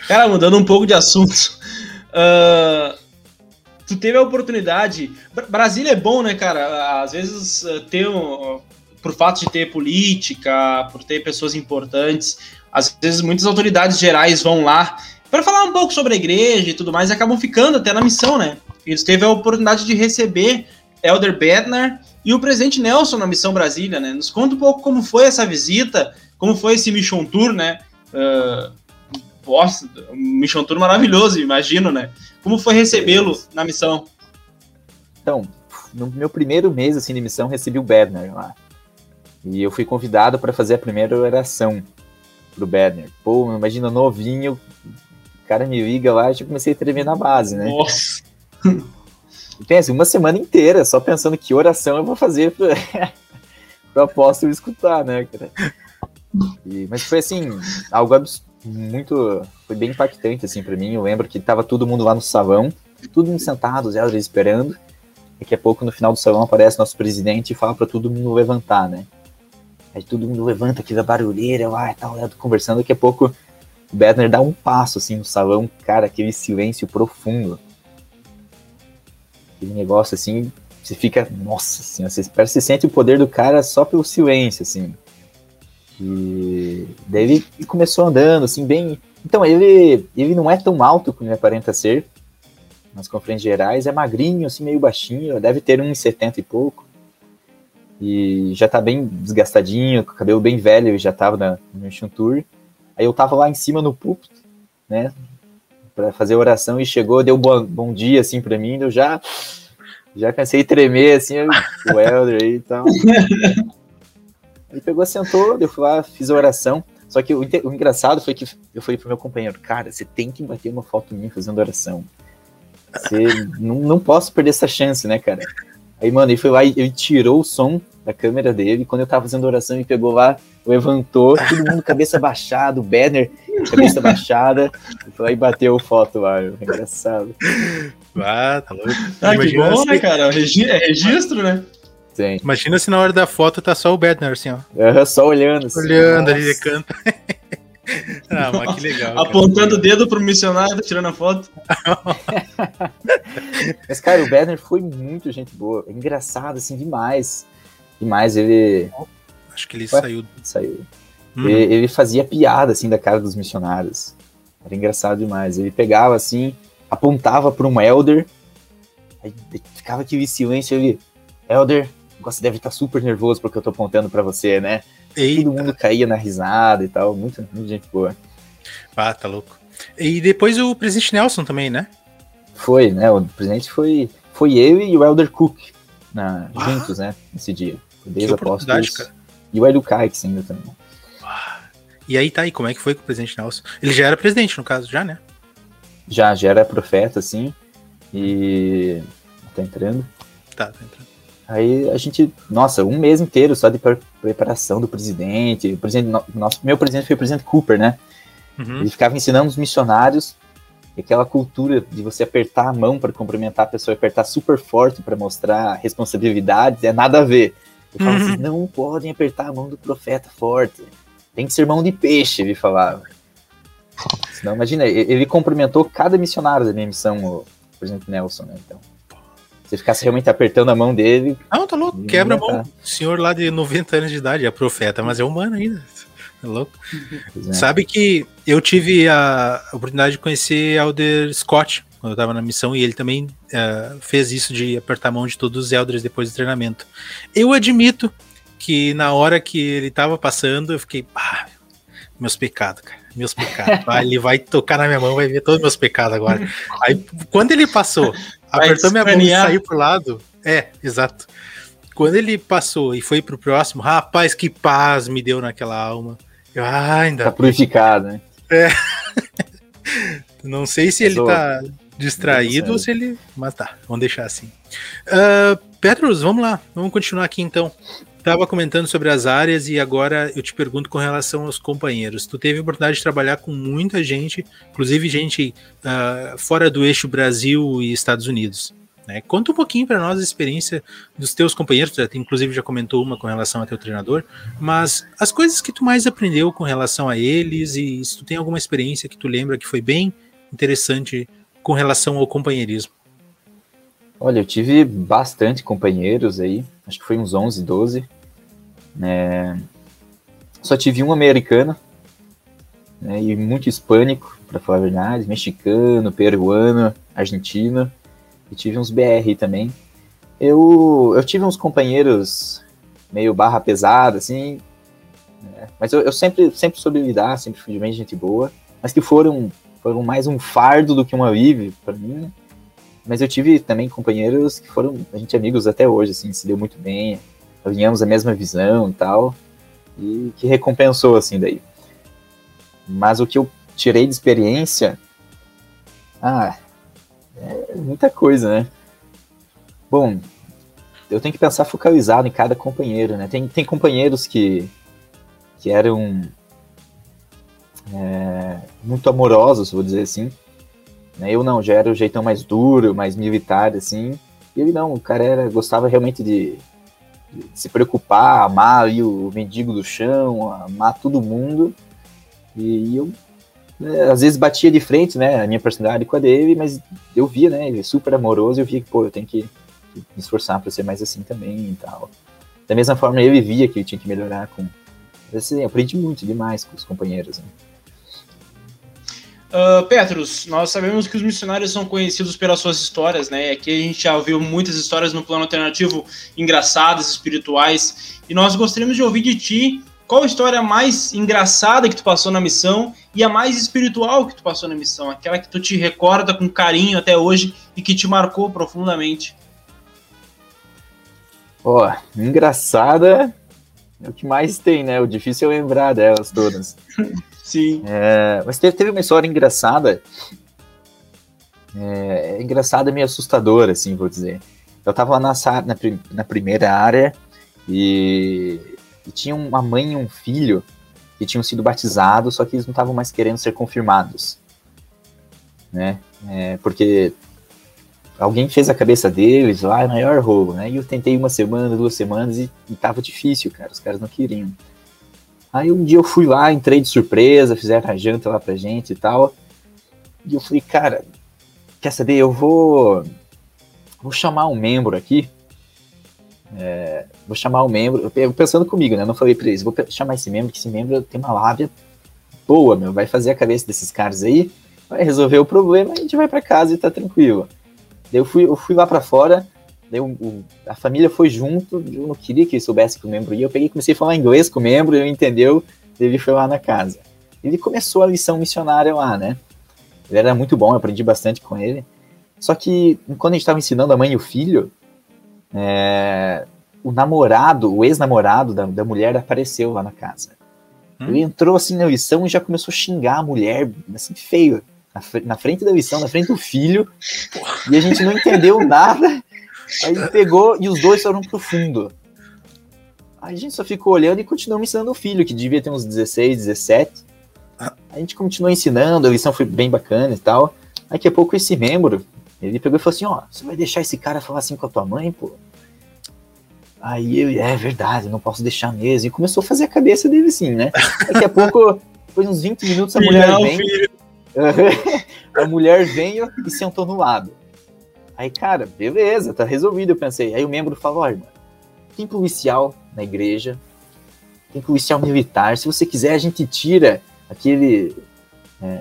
Cara, mudando um pouco de assunto. Uh, tu teve a oportunidade. Brasília é bom, né, cara? Às vezes eh, ter um, por fato de ter política, por ter pessoas importantes, às vezes muitas autoridades gerais vão lá para falar um pouco sobre a igreja e tudo mais e acabam ficando até na missão, né? Eles teve a oportunidade de receber Elder Bednar e o presidente Nelson na missão Brasília, né? Nos conta um pouco como foi essa visita, como foi esse Mission Tour, né? Uh, nossa, um Mission Tour maravilhoso, imagino, né? Como foi recebê-lo na missão? Então, no meu primeiro mês assim de missão, recebi o Bednar lá. E eu fui convidado para fazer a primeira oração pro Bednar. Pô, imagina, novinho, o cara me liga lá e eu comecei a tremer na base, né? Nossa! Pensa, uma semana inteira só pensando que oração eu vou fazer para o apóstolo escutar, né, cara? E, mas foi assim, algo muito. Foi bem impactante, assim, para mim. Eu lembro que tava todo mundo lá no salão, todo mundo sentado, os elders esperando. Daqui a pouco, no final do salão, aparece nosso presidente e fala para todo mundo levantar, né? Aí todo mundo levanta aquela barulheira lá e tal, conversando. Daqui a pouco o Bedner dá um passo assim no salão, cara, aquele silêncio profundo. Aquele negócio assim, você fica, nossa assim, você, parece que você sente o poder do cara só pelo silêncio, assim. E daí ele começou andando, assim, bem. Então, ele, ele não é tão alto como ele aparenta ser nas conferências gerais, é magrinho, assim, meio baixinho, deve ter 1,70 e pouco e já tá bem desgastadinho, com o cabelo bem velho, já tava na, no Mission Tour. Aí eu tava lá em cima no púlpito, né, para fazer oração e chegou, deu bom, bom dia assim para mim, eu já já cansei de tremer assim, o Elder aí e tal. Ele pegou, sentou, eu fui lá, fiz a oração. Só que o, o, engraçado foi que eu falei pro meu companheiro, cara, você tem que bater uma foto minha fazendo oração. Você não, não posso perder essa chance, né, cara? Aí, mano, ele foi lá e ele tirou o som da câmera dele. Quando eu tava fazendo oração, ele pegou lá, levantou, todo mundo cabeça baixada, o banner, cabeça baixada. E foi lá e bateu foto lá. É engraçado. Ah, tá louco. Ah, que bom, se... né, cara? É registro, né? Sim. Imagina se na hora da foto tá só o Bednar, assim, ó. É, só olhando. Assim, olhando ali, ele canta. ah, mas que legal. Apontando cara. o dedo pro missionário, tirando a foto. mas, cara, o Bednar foi muito gente boa. É engraçado, assim, demais. Demais, ele. Acho que ele Ué, saiu. Saiu. Uhum. Ele, ele, fazia piada, assim, da cara dos missionários. Era engraçado demais. Ele pegava, assim, apontava para um elder, aí ficava aquele silêncio, ele. Elder, você deve estar super nervoso porque eu tô apontando para você, né? Eita. Todo mundo caía na risada e tal, muita, muita gente boa. Ah, tá louco. E depois o presidente Nelson também, né? Foi, né? O presidente foi, foi ele e o Elder Cook na, ah. juntos, né? Nesse dia. Desde apóstolos. Cara. E o Edu Kikes ainda também. Ah. E aí tá aí, como é que foi com o presidente Nelson? Ele já era presidente, no caso, já, né? Já, já era profeta, sim. E. Tá entrando. Tá, tá entrando. Aí a gente, nossa, um mês inteiro só de preparação do presidente. O presidente nosso, meu presidente foi o presidente Cooper, né? Uhum. Ele ficava ensinando os missionários aquela cultura de você apertar a mão para cumprimentar a pessoa, apertar super forte para mostrar responsabilidade, é nada a ver. Ele assim, uhum. assim, não podem apertar a mão do profeta forte. Tem que ser mão de peixe, ele falava. Senão, imagina, ele cumprimentou cada missionário da minha missão, o presidente Nelson, né? Então. Se ficasse realmente apertando a mão dele. Não, tá louco, quebra a mão. Senhor lá de 90 anos de idade, é profeta, mas é humano ainda. É louco. É. Sabe que eu tive a oportunidade de conhecer Elder Scott quando eu tava na missão e ele também uh, fez isso de apertar a mão de todos os elders depois do treinamento. Eu admito que na hora que ele tava passando, eu fiquei, ah, meus pecados, cara, meus pecados. ele vai tocar na minha mão, vai ver todos os meus pecados agora. Aí, quando ele passou, apertou minha mão e saiu pro lado. É, exato. Quando ele passou e foi pro próximo, rapaz, que paz me deu naquela alma. Eu, ah, ainda. Tá purificado, né? É. Não sei se ele tá distraído ou se ele. Mas tá, vamos deixar assim. Uh, Petrus, vamos lá, vamos continuar aqui então. Tava comentando sobre as áreas e agora eu te pergunto com relação aos companheiros. Tu teve a oportunidade de trabalhar com muita gente, inclusive gente uh, fora do eixo Brasil e Estados Unidos. Né? Conta um pouquinho para nós a experiência dos teus companheiros, tu inclusive já comentou uma com relação a teu treinador, mas as coisas que tu mais aprendeu com relação a eles e se tu tem alguma experiência que tu lembra que foi bem interessante com relação ao companheirismo. Olha, eu tive bastante companheiros aí, acho que foi uns 11, 12. É... Só tive um americano, né, e muito hispânico, para falar a verdade, mexicano, peruano, argentino, e tive uns BR também. Eu, eu tive uns companheiros meio barra pesada, assim, né, mas eu, eu, sempre, sempre soube lidar, sempre fui bem gente boa, mas que foram, foram mais um fardo do que um alívio para mim, mas eu tive também companheiros que foram, a gente é amigos até hoje, assim, se deu muito bem, alinhamos a mesma visão e tal, e que recompensou, assim, daí. Mas o que eu tirei de experiência, ah, é muita coisa, né? Bom, eu tenho que pensar focalizado em cada companheiro, né? Tem, tem companheiros que, que eram é, muito amorosos, vou dizer assim. Né? Eu não, já era o jeitão mais duro, mais militar, assim. E ele não, o cara era, gostava realmente de, de se preocupar, amar o mendigo do chão, amar todo mundo. E, e eu né, às vezes batia de frente, né, a minha personalidade com a dele, mas eu via, né, ele é super amoroso, eu via que, pô, eu tenho que, me esforçar para ser mais assim também e tal. Da mesma forma, ele via que ele tinha que melhorar com... Assim, eu aprendi muito demais com os companheiros, né. Uh, Petrus, nós sabemos que os missionários são conhecidos pelas suas histórias, né? Aqui a gente já ouviu muitas histórias no plano alternativo engraçadas, espirituais, e nós gostaríamos de ouvir de ti qual a história mais engraçada que tu passou na missão e a mais espiritual que tu passou na missão? Aquela que tu te recorda com carinho até hoje e que te marcou profundamente? Ó, oh, engraçada é o que mais tem, né? O difícil é lembrar delas todas. Sim. É, mas teve, teve uma história engraçada. É, engraçada e meio assustadora, assim, vou dizer. Eu tava lá na, na, na primeira área e e tinha uma mãe e um filho que tinham sido batizados, só que eles não estavam mais querendo ser confirmados. Né? É, porque alguém fez a cabeça deles lá, é maior roubo, né? E eu tentei uma semana, duas semanas e, e tava difícil, cara, os caras não queriam. Aí um dia eu fui lá, entrei de surpresa, fizeram a janta lá pra gente e tal. E eu falei, cara, quer saber, eu vou vou chamar um membro aqui é, vou chamar o membro, eu pensando comigo, né? Não falei pra eles, vou chamar esse membro, que esse membro tem uma lábia boa, meu. Vai fazer a cabeça desses caras aí, vai resolver o problema, a gente vai para casa e tá tranquilo. Daí eu fui, eu fui lá para fora, daí o, o, a família foi junto, eu não queria que ele soubesse que o membro ia, eu peguei comecei a falar inglês com o membro, ele entendeu, ele foi lá na casa. Ele começou a lição missionária lá, né? Ele era muito bom, eu aprendi bastante com ele. Só que quando a gente estava ensinando a mãe e o filho, é, o namorado, o ex-namorado da, da mulher apareceu lá na casa. Hum? Ele entrou assim na lição e já começou a xingar a mulher, assim, feio, na, na frente da lição, na frente do filho, e a gente não entendeu nada. Aí ele pegou e os dois foram pro fundo. Aí a gente só ficou olhando e continuou ensinando o filho, que devia ter uns 16, 17. A gente continuou ensinando, a lição foi bem bacana e tal. Daqui a pouco esse membro, ele pegou e falou assim, ó, você vai deixar esse cara falar assim com a tua mãe, pô? Aí eu, é verdade, não posso deixar mesmo. E começou a fazer a cabeça dele assim, né? Daqui a pouco, depois de uns 20 minutos, a mulher não, vem. a mulher veio e sentou no lado. Aí, cara, beleza, tá resolvido, eu pensei. Aí o membro falou, ó, irmã, tem policial na igreja, tem policial militar, se você quiser a gente tira aquele é,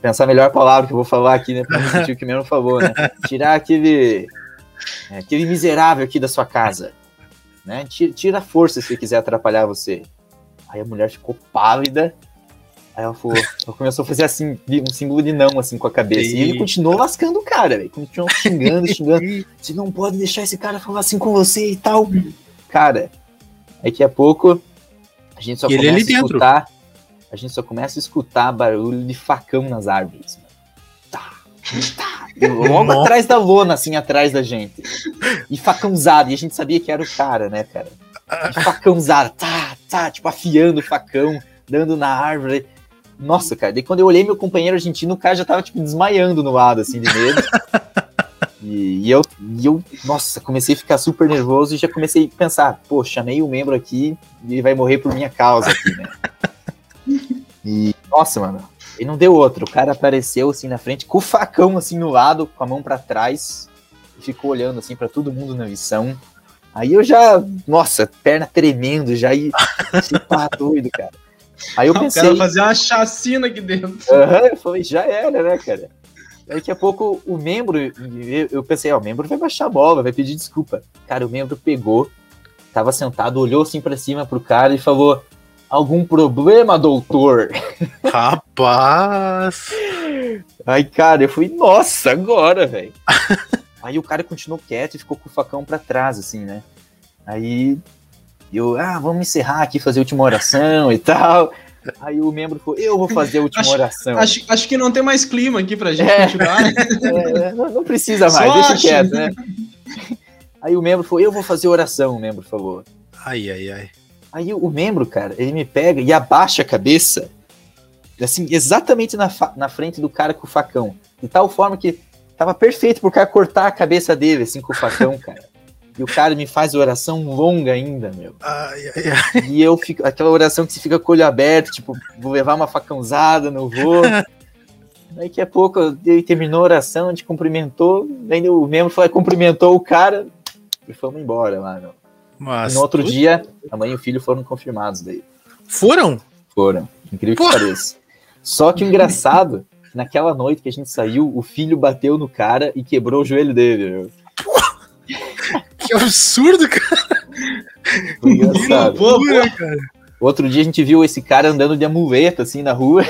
pensar melhor palavra que eu vou falar aqui, né? Pra não sentir o que mesmo falou, né? Tirar aquele, é, aquele miserável aqui da sua casa, né? Tira, tira a força se quiser atrapalhar você. Aí a mulher ficou pálida. Aí ela, falou, ela começou a fazer assim, um símbolo de não, assim, com a cabeça. E, e ele continuou lascando o cara, velho. Continuou xingando, xingando. Você não pode deixar esse cara falar assim com você e tal. Cara, daqui a pouco a gente só e começa a escutar. Dentro a gente só começa a escutar barulho de facão nas árvores. Tá, tá. Logo Nossa. atrás da lona, assim, atrás da gente. E facãozado. E a gente sabia que era o cara, né, cara? E facãozado. Tá, tá, tipo, afiando o facão, dando na árvore. Nossa, cara. Daí quando eu olhei meu companheiro argentino, o cara já tava, tipo, desmaiando no lado, assim, de medo. E, e, eu, e eu, nossa, comecei a ficar super nervoso e já comecei a pensar, pô, chamei o um membro aqui e ele vai morrer por minha causa aqui, né? E, nossa, mano, ele não deu outro. O cara apareceu assim na frente, com o facão assim no lado, com a mão para trás. e ficou olhando assim para todo mundo na missão. Aí eu já, nossa, perna tremendo, já ia, se pá, doido, cara. Aí eu pensei. O cara fazer uma chacina aqui dentro. Aham, eu falei, já era, né, cara? Daqui a pouco o membro, eu pensei, ó, o membro vai baixar a bola, vai pedir desculpa. Cara, o membro pegou, tava sentado, olhou assim para cima pro cara e falou: Algum problema, doutor? Rapaz! Aí, cara, eu fui, nossa, agora, velho. Aí o cara continuou quieto e ficou com o facão para trás, assim, né? Aí eu, ah, vamos encerrar aqui, fazer a última oração e tal. Aí o membro falou, eu vou fazer a última acho, oração. Acho, acho que não tem mais clima aqui pra gente é, continuar. É, não, não, precisa mais, Só deixa acho. quieto, né? Aí o membro falou, eu vou fazer a oração, o membro falou. Ai, ai, ai. Aí o membro, cara, ele me pega e abaixa a cabeça, assim, exatamente na, na frente do cara com o facão. De tal forma que tava perfeito pro cara cortar a cabeça dele, assim, com o facão, cara. E o cara me faz oração longa ainda, meu. Ai, ai, ai. E eu fico. Aquela oração que você fica com o olho aberto, tipo, vou levar uma facãozada, não vou. Daqui a pouco ele terminou a oração, a gente cumprimentou, daí o membro foi, cumprimentou o cara e fomos embora lá, meu. Mas, e no outro dia, a mãe e o filho foram confirmados daí. Foram? Foram. Incrível Porra. que pareça. Só que o engraçado, naquela noite que a gente saiu, o filho bateu no cara e quebrou o joelho dele, meu. Que absurdo, cara. Engraçado. Que loucura, cara. Outro dia a gente viu esse cara andando de amuleta, assim, na rua.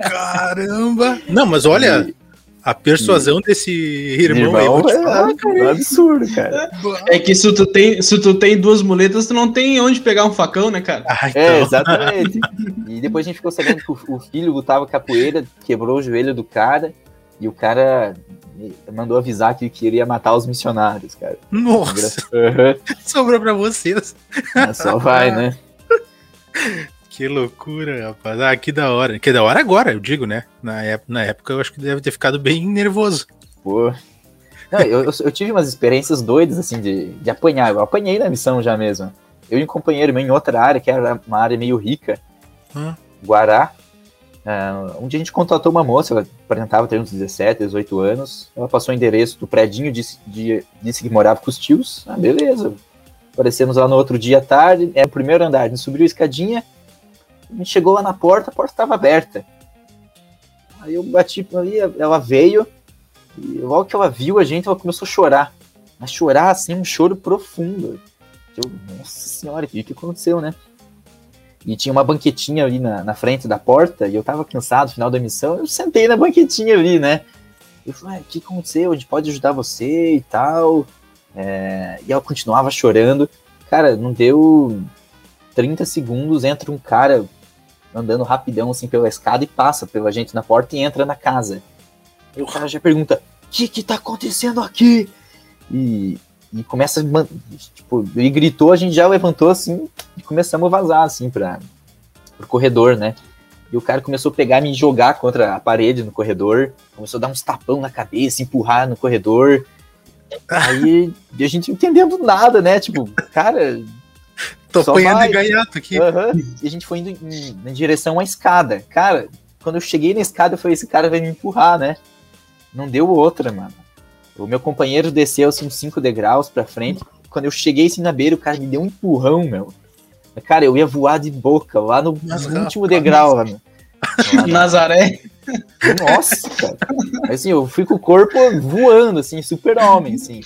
Caramba! Não, mas olha, e... a persuasão e... desse irmão, irmão aí, é, cara, é absurdo, cara. É que se tu, tem, se tu tem duas muletas, tu não tem onde pegar um facão, né, cara? Ah, então. É, exatamente. e depois a gente ficou sabendo que o, o filho lutava capoeira, quebrou o joelho do cara, e o cara mandou avisar que queria matar os missionários, cara. Nossa! Uhum. Sobrou pra vocês. É, só vai, né? Que loucura, rapaz. Ah, que da hora. Que da hora agora, eu digo, né? Na época, na época eu acho que deve ter ficado bem nervoso. Pô. Não, eu, eu, tive umas experiências doidas, assim, de, de apanhar. Eu apanhei na missão já mesmo. Eu e um companheiro meu em outra área, que era uma área meio rica, hum. Guará, Uh, um dia a gente contratou uma moça, ela aparentava ter uns 17, 18 anos. Ela passou o endereço do predinho, disse, de, disse que morava com os tios. Ah, beleza. Aparecemos lá no outro dia à tarde, é o primeiro andar. A gente subiu a escadinha, a gente chegou lá na porta, a porta estava aberta. Aí eu bati ali, ela veio, e logo que ela viu a gente, ela começou a chorar. A chorar, assim, um choro profundo. Eu, nossa senhora, o que aconteceu, né? E tinha uma banquetinha ali na, na frente da porta, e eu tava cansado, final da missão, eu sentei na banquetinha ali, né? Eu falei, o que aconteceu? A gente pode ajudar você e tal. É... E ela continuava chorando. Cara, não deu 30 segundos, entra um cara andando rapidão assim pela escada e passa pela gente na porta e entra na casa. E o cara já pergunta: O que que tá acontecendo aqui? E, e começa, tipo, ele gritou, a gente já levantou assim e começamos a vazar assim para pro corredor, né? E o cara começou a pegar me jogar contra a parede no corredor, começou a dar uns tapão na cabeça, empurrar no corredor. Aí a gente entendendo nada, né? Tipo, cara. Tô apanhando de gaiato aqui. Uhum. E a gente foi indo em, em, direção à escada. Cara, quando eu cheguei na escada, eu falei: esse cara vai me empurrar, né? Não deu outra, mano. O meu companheiro desceu assim uns 5 degraus pra frente. Quando eu cheguei assim na beira, o cara me deu um empurrão, meu. Cara, eu ia voar de boca lá no, no último degrau, mano. Nazaré. Nossa, cara. Assim, eu fui com o corpo voando, assim, super homem, assim.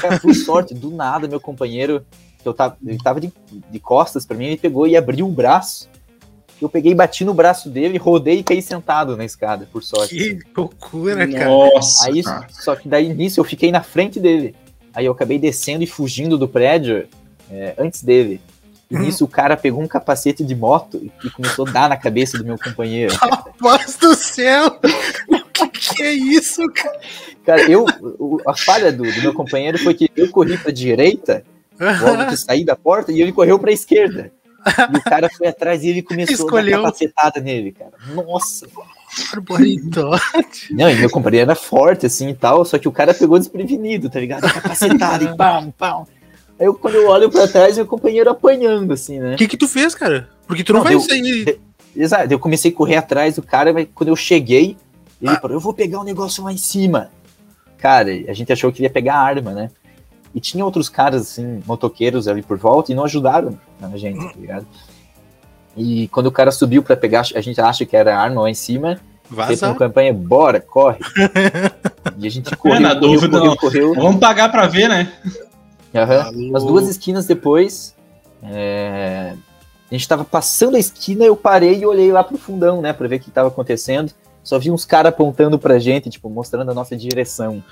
Cara, por sorte, do nada, meu companheiro, que eu tava, ele tava de, de costas para mim, ele pegou e abriu o braço eu peguei, bati no braço dele, rodei e caí sentado na escada, por sorte. Que loucura, cara. Nossa. Aí, cara. só que daí nisso eu fiquei na frente dele. Aí eu acabei descendo e fugindo do prédio é, antes dele. E hum. nisso o cara pegou um capacete de moto e começou a dar na cabeça do meu companheiro. Rapaz do céu! O que, que, é isso, cara? Cara, eu, a falha do, do meu companheiro foi que eu corri pra direita, logo que saí da porta, e ele correu pra esquerda. E o cara foi atrás e ele começou Escolheu. a dar capacetada nele, cara. Nossa. Não, e meu companheiro era forte, assim, e tal, só que o cara pegou desprevenido, tá ligado? Capacetada e pam, pam. Aí eu, quando eu olho pra trás, meu companheiro apanhando, assim, né? O que que tu fez, cara? Porque tu não, não vai sair... Exato, eu comecei a correr atrás do cara, mas quando eu cheguei, ele ah. falou, eu vou pegar um negócio lá em cima. cara, a gente achou que ia pegar arma, né? E tinha outros caras, assim, motoqueiros ali por volta e não ajudaram a gente, tá ligado? E quando o cara subiu para pegar, a gente acha que era arma lá em cima, fez uma campanha, bora, corre. e a gente correu, é, na correu, dúvida, correu, não. correu. Vamos pagar pra ver, né? Uhum. Umas duas esquinas depois, é, a gente tava passando a esquina, eu parei e olhei lá pro fundão, né, pra ver o que tava acontecendo. Só vi uns caras apontando pra gente, tipo, mostrando a nossa direção.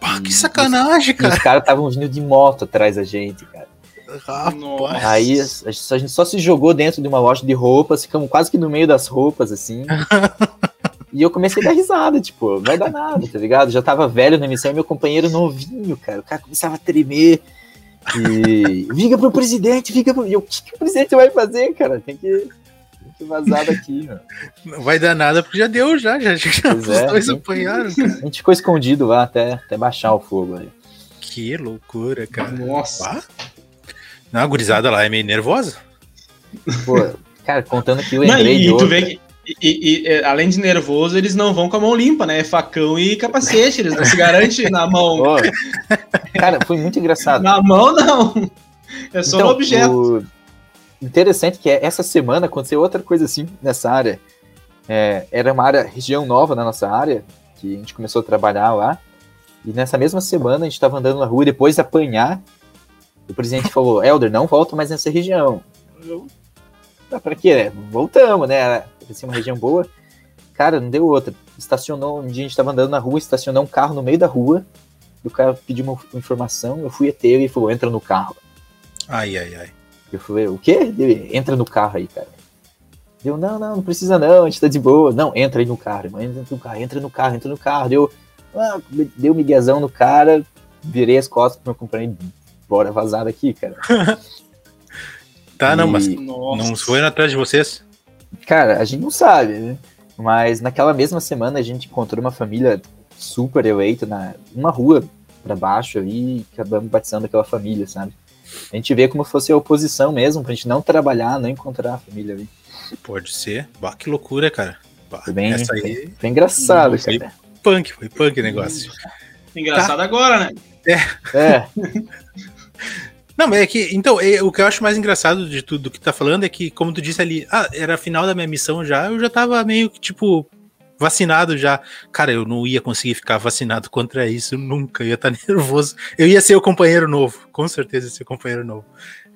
Pá, que sacanagem, E cara. os caras estavam vindo de moto atrás da gente, cara. Rapaz. Aí a, gente só se jogou dentro de uma loja de roupas, ficamos quase que no meio das roupas, assim. e eu comecei a dar risada, tipo, vai dar nada, tá ligado? Já tava velho na missão e meu companheiro novinho, cara. O cara começava a tremer. E. Liga pro presidente, liga pro. E eu, o que, que o presidente vai fazer, cara? Tem que. Tem que vazar daqui, mano. Não vai dar nada porque já deu, já. Já, os é, dois né? apanharam, cara. A gente ficou escondido lá até, até baixar o fogo aí. Que loucura, cara. Nossa. Pá. Não, a gurizada lá é meio nervosa. Pô, cara, contando que eu Não, lembrei e de tu vê que, e, e- e, além de nervoso, eles não vão com a mão limpa, né? É facão e capacete, eles não se garantem na mão. Pô, cara, foi muito engraçado. Na mão, não. É só Então, no objeto. o Interessante que é, essa semana aconteceu outra coisa assim nessa área. É, era uma área, região nova na nossa área, que a gente começou a trabalhar lá. E nessa mesma semana a gente estava andando na rua, depois de apanhar, o presidente falou: Helder, não volta mais nessa região. Eu, "Ah, pra quê? né? Voltamos, né? Era assim, uma região boa. Cara, não deu outra. Estacionou, um dia a gente estava andando na rua, estacionou um carro no meio da rua. O cara pediu uma informação, eu fui até ele e falou: entra no carro. Ai, ai, ai. Eu falei, o quê? Ele, entra no carro aí, cara. Deu, não, não, não precisa não, a gente tá de boa. Não, entra aí no carro, irmão, entra no carro, entra no carro, entra no carro. Deu, ah, deu miguezão no cara, virei as costas pro meu companheiro, bora vazar daqui, cara. Tá, não, E- mas Nossa. não foram atrás de vocês? Cara, a gente não sabe, né? Mas naquela mesma semana a gente encontrou uma família super eleita na uma rua pra baixo ali e acabamos batizando aquela família, sabe? A gente vê como fosse a oposição mesmo, pra gente não trabalhar, não encontrar a família ali. Pode ser. Bah, que loucura, cara. Bah, Foi bem, essa aí, bem, bem engraçado, Foi cara. punk, foi punk o negócio. Engraçado agora, né? É, Não, mas é que, então, é, o que eu acho mais engraçado de tudo que tá falando é que, como tu disse ali, ah, era a final da minha missão já, eu já tava meio que, tipo, vacinado já. Cara, eu não ia conseguir ficar vacinado contra isso nunca, eu ia estar nervoso. Eu ia ser o companheiro novo, com certeza ia ser o companheiro novo.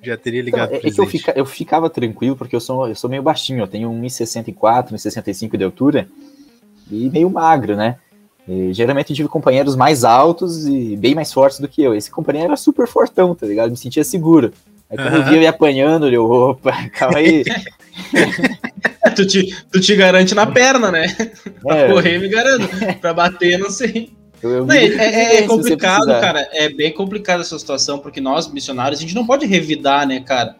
Já teria Então, ligado é, pro é que eu, fica- eu ficava tranquilo porque eu sou, eu sou meio baixinho, eu tenho 1,64, 1,65 de altura e meio magro, né? E, geralmente eu tive companheiros mais altos e bem mais fortes do que eu. Esse companheiro era super fortão, tá ligado? Me sentia seguro. Aí quando eu Aham. via ele apanhando, eu, opa, calma aí. É, tu, te, tu te garante na perna, né? Pra É, correr, me garanto. Pra bater, não sei. eu, eu Não, é, é- é você complicado, cara. É bem complicado essa situação, porque nós, missionários, a gente não pode revidar, né, cara?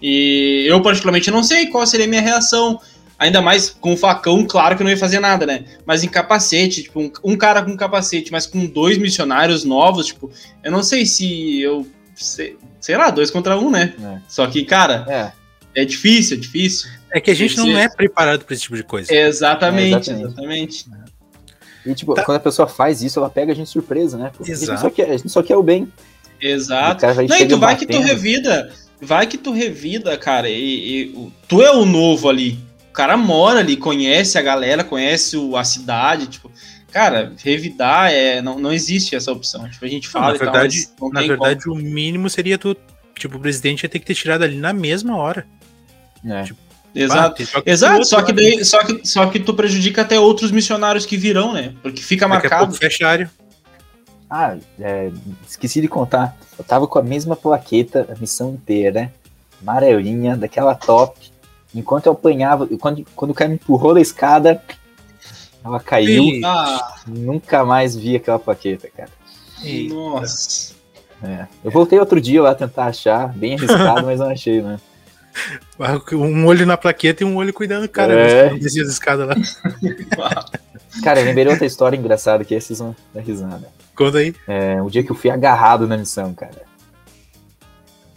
E eu, particularmente, não sei qual seria a minha reação. Ainda mais com o facão, claro que eu não ia fazer nada, né? Mas em capacete, tipo, um, um cara com capacete, mas com dois missionários novos, tipo, eu não sei se eu. Sei, sei lá, dois contra um, né? É. Só que, cara, É, é difícil, é difícil. É que a gente não é preparado pra esse tipo de coisa. Exatamente, É, exatamente. e tipo, Tá. quando a pessoa faz isso, ela pega a gente de surpresa, né? Porque A gente, Exato. só quer, a gente só quer o bem. Exato. O cara vai Não, e tu vai que tu revida. Vai que tu revida, cara. E, e o- tu é o novo ali. O cara mora ali, conhece a galera, conhece o- a cidade. Tipo, cara, revidar é, não, não existe essa opção. Tipo, a gente Não, fala na e tal, verdade, mas não na verdade o mínimo seria tu. Tipo, o presidente ia ter que ter tirado ali na mesma hora. né? como. Exato. Tem só que Exato, só que, daí, só, que, só que tu prejudica até outros missionários que virão, né? Porque fica Daqui marcado. área. Ah, é, esqueci de contar. Eu tava com a mesma plaqueta a missão inteira, amarelinha, daquela top. Enquanto eu apanhava, quando, quando o cara me empurrou da escada, ela caiu. Ah, Nunca mais vi aquela plaqueta, cara. E- nossa. É. Eu voltei outro dia lá tentar achar, bem arriscado, mas não achei, né? Um olho na plaqueta e um olho cuidando do cara. É. né? Não descia da escada lá. Cara, eu lembrei outra história engraçada que esses vão dar risada. Conta aí. É, um dia que eu fui agarrado na missão, cara.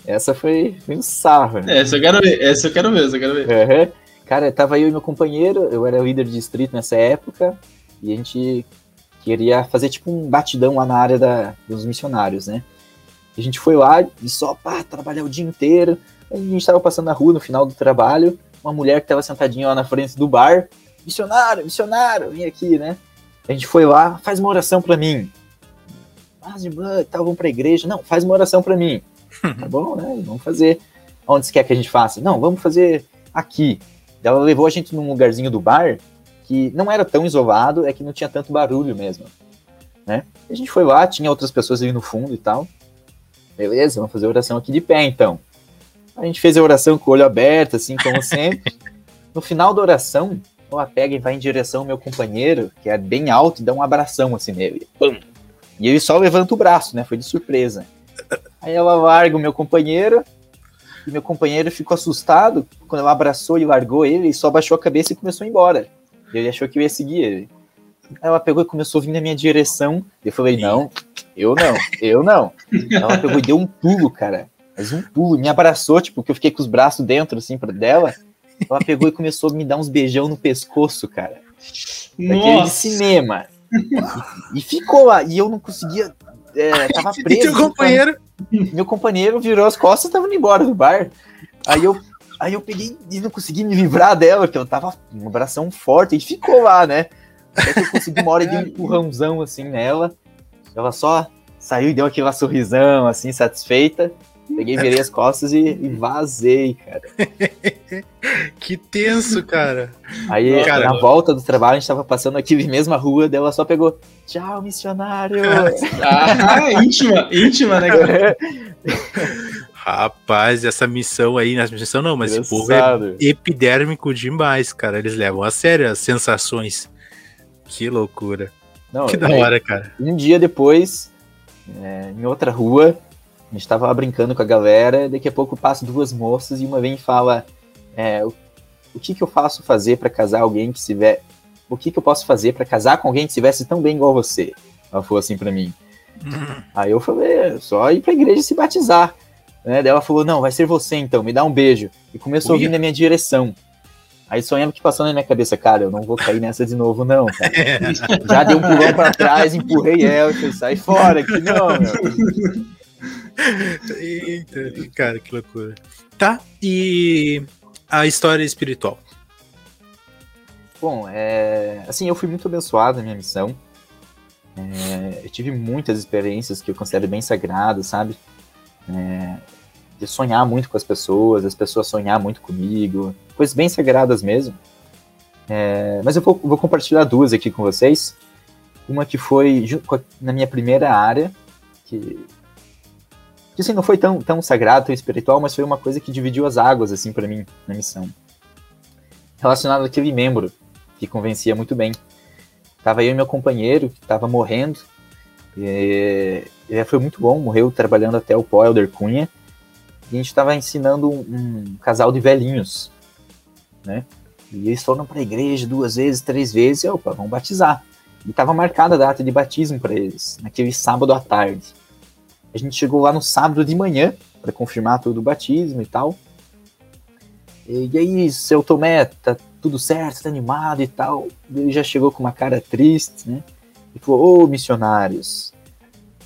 Essa foi, foi um sarro, né? Essa eu quero ver, essa eu quero ver, essa eu quero ver. Aham. Cara, tava eu e meu companheiro, eu era líder de distrito nessa época, e a gente queria fazer tipo um batidão lá na área da, dos missionários, né? A gente foi lá e só, pá, trabalhar o dia inteiro. A gente tava passando na rua no final do trabalho, uma mulher que tava sentadinha lá na frente do bar, missionário, missionário, vem aqui, né? A gente foi lá, faz uma oração para mim. Mas boa, tá, vamos pra igreja. Não, faz uma oração para mim. tá bom, né? Vamos fazer. Onde você quer que a gente faça? Não, vamos fazer aqui. Ela levou a gente num lugarzinho do bar que não era tão isolado, é que não tinha tanto barulho mesmo, né? A gente foi lá, tinha outras pessoas ali no fundo e tal. Beleza, vamos fazer a oração aqui de pé, então. A gente fez a oração com o olho aberto, assim, como sempre. no final da oração, ela pega e vai em direção ao meu companheiro, que é bem alto, e dá um abração assim nele. Pum! E ele só levanta o braço, né? Foi de surpresa. Aí ela larga o meu companheiro, meu companheiro ficou assustado quando ela abraçou e largou ele, e só baixou a cabeça e começou a ir embora. Ele achou que eu ia seguir ele. Ela pegou e começou a vir na minha direção. Eu falei, não, eu não, eu não. Ela pegou e deu um pulo, cara. Mas um pulo, me abraçou, tipo, que eu fiquei com os braços dentro, assim, pra dela. Ela pegou e começou a me dar uns beijão no pescoço, cara. Daquele de cinema. E, e, ficou lá. E eu não conseguia. É, tava preso. E teu companheiro? Meu companheiro virou as costas e tava indo embora do bar. Aí eu, aí eu peguei e não consegui me livrar dela, porque eu tava um abração forte e ficou lá, né? Até que eu consegui uma hora de um empurrãozão assim nela. Ela só saiu e deu aquela sorrisão, assim, satisfeita. Peguei, virei as costas e, e vazei, cara. que tenso, cara. Aí, cara, na volta do trabalho, a gente tava passando aqui na mesma rua, dela só pegou, tchau, missionário. ah, íntima, íntima, né, cara? Rapaz, essa missão aí, nessa missão não, mas esse povo é epidérmico demais, cara. Eles levam a sério as sensações. Que loucura. Não, que da hora, cara. Um dia depois, é, em outra rua, a gente tava brincando com a galera, daqui a pouco passa duas moças e uma vem e fala: é, o, o, que que eu faço fazer para casar alguém que se vê. O que que eu posso fazer para casar com alguém que se veste tão bem igual você? Ela falou assim para mim. Uhum. Aí eu falei: é, só ir pra igreja se batizar. Né? Daí ela falou: não, vai ser você então, me dá um beijo. E começou a vir na minha direção. Aí sonhava que passou na minha cabeça, cara, eu não vou cair nessa de novo, não, cara. Já dei um pulão pra trás, empurrei ela, e sai fora aqui, não, meu. Eita, cara, que loucura. Tá, e a história espiritual? Bom, é, assim, eu fui muito abençoado na minha missão. É, eu tive muitas experiências que eu considero bem sagradas, sabe? É, de sonhar muito com as pessoas, as pessoas sonhar muito comigo, coisas bem sagradas mesmo. É, mas eu vou, vou, compartilhar duas aqui com vocês. Uma que foi na minha primeira área, que, que assim, não foi tão, tão sagrado, tão espiritual, mas foi uma coisa que dividiu as águas, assim, para mim, na missão. Relacionado àquele membro que convencia muito bem. Tava eu e meu companheiro, que tava morrendo, e, e foi muito bom, morreu trabalhando até o pó Elder Cunha, e a gente estava ensinando um, um, casal de velhinhos, né? E eles foram para a igreja duas vezes, três vezes, e opa, vamos batizar. E estava marcada a data de batismo para eles, naquele sábado à tarde. A gente chegou lá no sábado de manhã para confirmar todo o batismo e tal. E, e aí, seu Tomé, tá tudo certo, tá animado e tal. Ele já chegou com uma cara triste, né? E falou: Ô, missionários,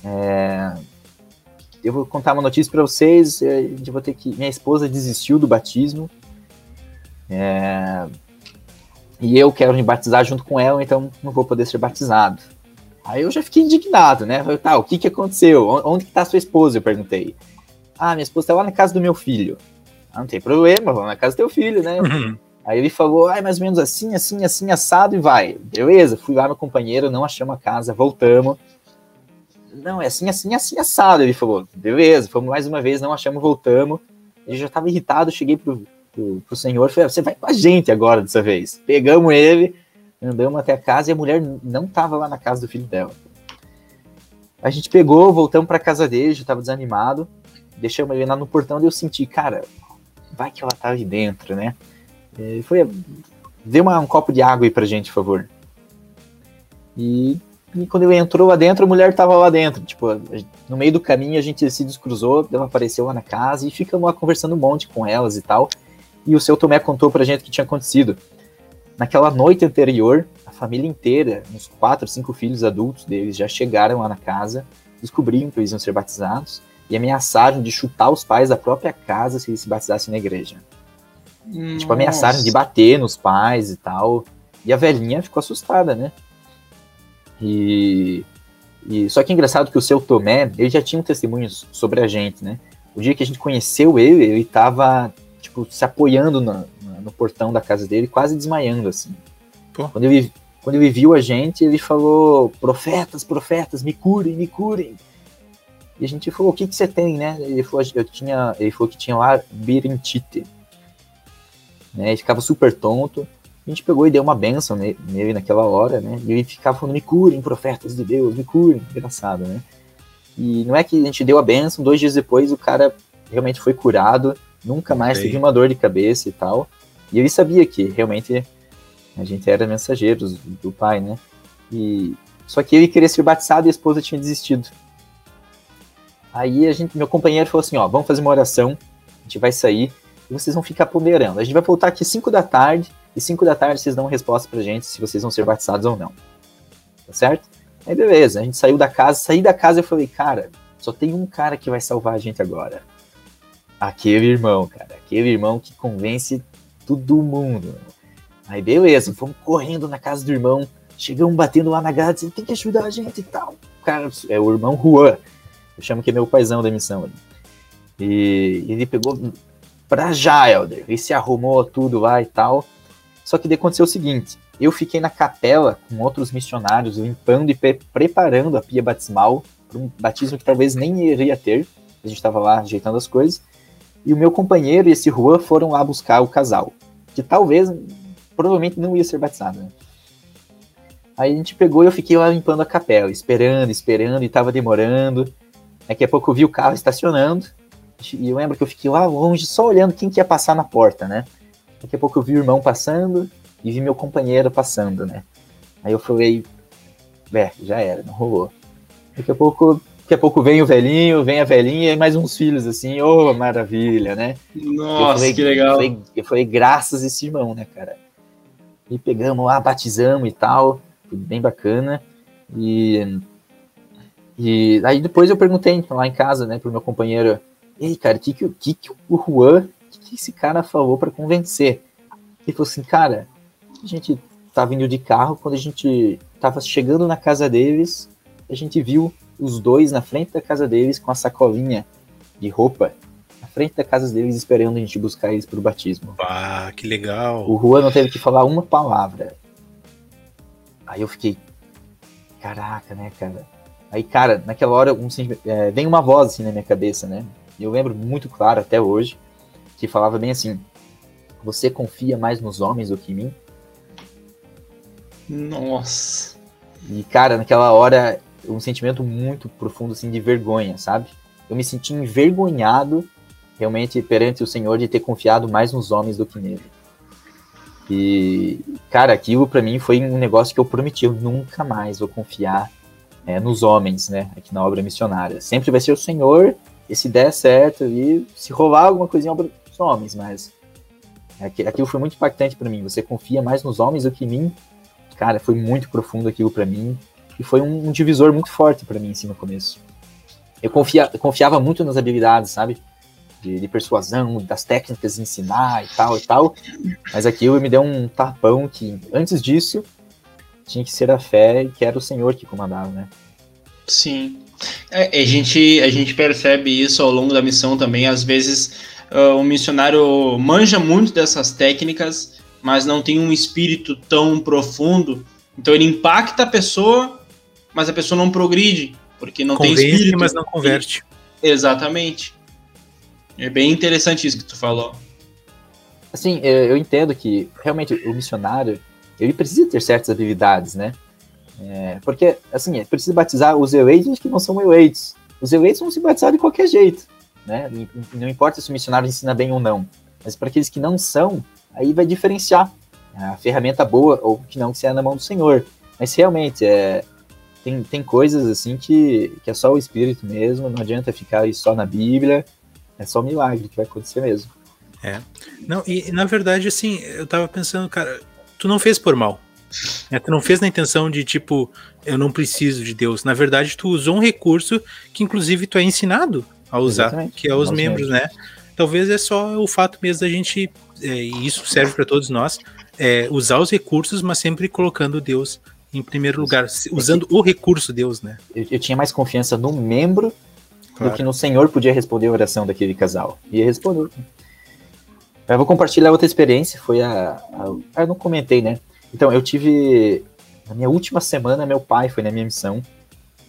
é, eu vou contar uma notícia para vocês. A gente vai ter que. Minha esposa desistiu do batismo. É, e eu quero me batizar junto com ela, então não vou poder ser batizado. Aí eu já fiquei indignado, né? Falei, tá, o que que aconteceu? Onde que tá sua esposa? Eu perguntei. Ah, minha esposa tá lá na casa do meu filho. Ah, não tem problema, vamos na casa do teu filho, né? Uhum. Aí ele falou, ah, mais ou menos assim, assim, assim, assado e vai. Beleza, fui lá, meu companheiro, não achamos a casa, voltamos não, é assim, assim, assim, assado. Ele falou, beleza, fomos mais uma vez, não achamos, voltamos. Ele já estava irritado, cheguei pro, pro, pro senhor, falei, você vai com a gente agora dessa vez. Pegamos ele, andamos até a casa e a mulher não estava lá na casa do filho dela. A gente pegou, voltamos para casa dele, já estava desanimado, deixamos ele lá no portão e eu senti, cara, vai que ela tá ali dentro, né? E foi, dê uma, um copo de água aí pra gente, por favor. E e quando ele entrou lá dentro, a mulher tava lá dentro. Tipo, no meio do caminho a gente se descruzou, ela apareceu lá na casa e ficamos lá conversando um monte com elas e tal. E o seu Tomé contou pra gente o que tinha acontecido. Naquela noite anterior, a família inteira, uns quatro, cinco filhos adultos deles já chegaram lá na casa, descobriram que eles iam ser batizados e ameaçaram de chutar os pais da própria casa se eles se batizassem na igreja. Nossa. Tipo, ameaçaram de bater nos pais e tal. E a velhinha ficou assustada, né? E, e só que é engraçado que o seu Tomé, ele já tinha um testemunho sobre a gente, né? O dia que a gente conheceu ele, ele tava, tipo, se apoiando no, no portão da casa dele, quase desmaiando, assim. Pô. Quando ele, quando ele viu a gente, ele falou: Profetas, profetas, me curem, me curem. E a gente falou: O que, que você tem, né? Ele falou, eu tinha, ele falou que tinha lá birentite. Né? Ele ficava super tonto. A gente pegou e deu uma benção nele naquela hora, né? E ele ficava falando: Me curem, profetas de Deus, me curem. Engraçado, né? E não é que a gente deu a benção, dois dias depois o cara realmente foi curado, nunca mais teve uma dor de cabeça e tal. E ele sabia que realmente a gente era mensageiros do pai, né? E só que ele queria ser batizado e a esposa tinha desistido. Aí a gente, meu companheiro falou assim, ó, vamos fazer uma oração, a gente vai sair e vocês vão ficar ponderando. A gente vai voltar aqui 5 da tarde e 5 da tarde vocês dão uma resposta pra gente se vocês vão ser batizados ou não. Tá certo? Aí beleza, a gente saiu da casa, saí da casa e eu falei, cara, só tem um cara que vai salvar a gente agora. Aquele irmão, cara, aquele irmão que convence todo mundo. Aí beleza, fomos correndo na casa do irmão, chegamos batendo lá na grade, dizendo, tem que ajudar a gente e tal. Cara, é o irmão Juan, eu chamo que é meu paizão da missão ali. E ele pegou pra já, Helder, ele se arrumou tudo lá e tal. Só que aconteceu o seguinte, eu fiquei na capela com outros missionários, limpando e pre preparando a pia batismal para um batismo que talvez nem iria ter. A gente estava lá ajeitando as coisas. E o meu companheiro e esse Juan foram lá buscar o casal, que talvez, provavelmente não ia ser batizado. Né? Aí a gente pegou e eu fiquei lá limpando a capela, esperando, esperando, e tava demorando. Daqui a pouco eu vi o carro estacionando, e eu lembro que eu fiquei lá longe, só olhando quem que ia passar na porta, né? Daqui a pouco eu vi o irmão passando, e vi meu companheiro passando, né? Aí eu falei, é, já era, não rolou. Daqui a pouco Daqui a pouco vem o velhinho, vem a velhinha e mais uns filhos, assim, ô, oh, maravilha, né? Nossa, falei, que legal. Eu falei, eu falei, graças a esse irmão, né, cara? E pegamos lá, batizamos e tal, tudo bem bacana. E, e aí depois eu perguntei lá em casa, né, pro meu companheiro, ei, cara, o que que, que, que o Juan, o que, que esse cara falou para convencer? Ele falou assim, cara, a gente tava indo de carro, quando a gente tava chegando na casa deles, a gente viu os dois na frente da casa deles com a sacolinha de roupa na frente da casa deles esperando a gente buscar eles pro batismo. Ah, que legal. O Juan não teve que falar uma palavra. Aí eu fiquei, caraca, né, cara? Aí, cara, naquela hora um, é, vem uma voz assim na minha cabeça, né? E eu lembro muito claro até hoje que falava bem assim: Você confia mais nos homens do que em mim? Nossa. E, cara, naquela hora um sentimento muito profundo assim de vergonha, sabe? Eu me senti envergonhado realmente perante o Senhor de ter confiado mais nos homens do que nele. E, cara, aquilo para mim foi um negócio que eu prometi, eu nunca mais vou confiar é, nos homens, né, aqui na obra missionária. Sempre vai ser o Senhor, e se der certo, e se rolar alguma coisinha os homens, mas aquilo foi muito impactante para mim. Você confia mais nos homens do que em mim? Cara, foi muito profundo aquilo para mim. E foi um, um divisor muito forte para mim assim no começo. Eu, confia, confiava muito nas habilidades, sabe? De, de, persuasão, das técnicas de ensinar e tal e tal. Mas aquilo me deu um tapão que, antes disso, tinha que ser a fé que era o Senhor que comandava, né? Sim. É, a, gente, a gente percebe isso ao longo da missão também. Às vezes, uh, o missionário manja muito dessas técnicas, mas não tem um espírito tão profundo. Então, ele impacta a pessoa, mas a pessoa não progride, porque não Convence, tem espírito. mas não converte. Exatamente. É bem interessante isso que tu falou. Assim, é, eu entendo que realmente o missionário ele precisa ter certas habilidades, né? É, porque, assim, é precisa batizar os eleitos que não são eleitos. Os eleitos vão se batizar de qualquer jeito, né? Não importa se o missionário ensina bem ou não. Mas para aqueles que não são, aí vai diferenciar a ferramenta boa ou que não que seja na mão do Senhor. Mas realmente, é, tem, tem coisas assim que, que é só o Espírito mesmo, não adianta ficar só na Bíblia, é só milagre que vai acontecer mesmo. É. Não, e na verdade, assim, eu tava pensando, cara, tu não fez por mal. É, tu não fez na intenção de tipo, eu não preciso de Deus. Na verdade, tu usou um recurso que inclusive tu é ensinado a usar, Exatamente. que é os membros, né? Talvez é só o fato mesmo da gente, é, e isso serve para todos nós, é, usar os recursos, mas sempre colocando Deus em primeiro lugar, usando o recurso Deus, né? Eu, eu tinha mais confiança no membro claro. do que no Senhor podia responder a oração daquele casal. E ele respondeu. Eu vou compartilhar outra experiência, foi a, a, a, Eu não comentei, né? Então, eu tive. Na minha última semana, meu pai foi na minha missão.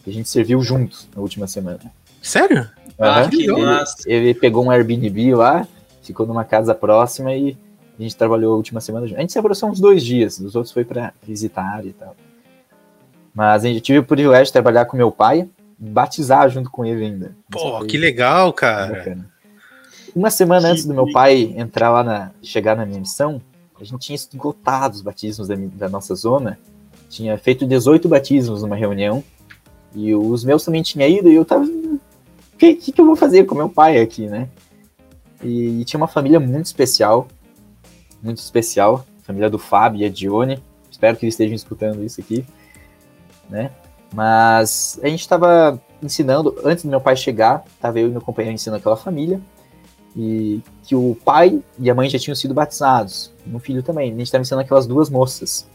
E a gente serviu juntos na última semana. Sério? Ah, que ele pegou um Airbnb lá, ficou numa casa próxima e a gente trabalhou a última semana juntos. A gente se aproximou uns dois dias, os outros foi para visitar e tal. Mas gente tive o privilégio de trabalhar com meu pai, batizar junto com ele ainda. Pô, que legal, cara. Uma semana que antes do meu pai entrar lá na. chegar na minha missão, a gente tinha esgotado os batismos da, da nossa zona. Tinha feito 18 batismos numa reunião. E os meus também tinham ido, e eu tava. O que, que, que, eu vou fazer com meu pai aqui, né? E, e tinha uma família muito especial. Muito especial. Família do Fábio e a Dione. Espero que eles estejam escutando isso aqui. Né? Mas a gente estava ensinando, antes do meu pai chegar, estava eu e meu companheiro ensinando aquela família e que o pai e a mãe já tinham sido batizados, um filho também. A gente estava ensinando aquelas duas moças.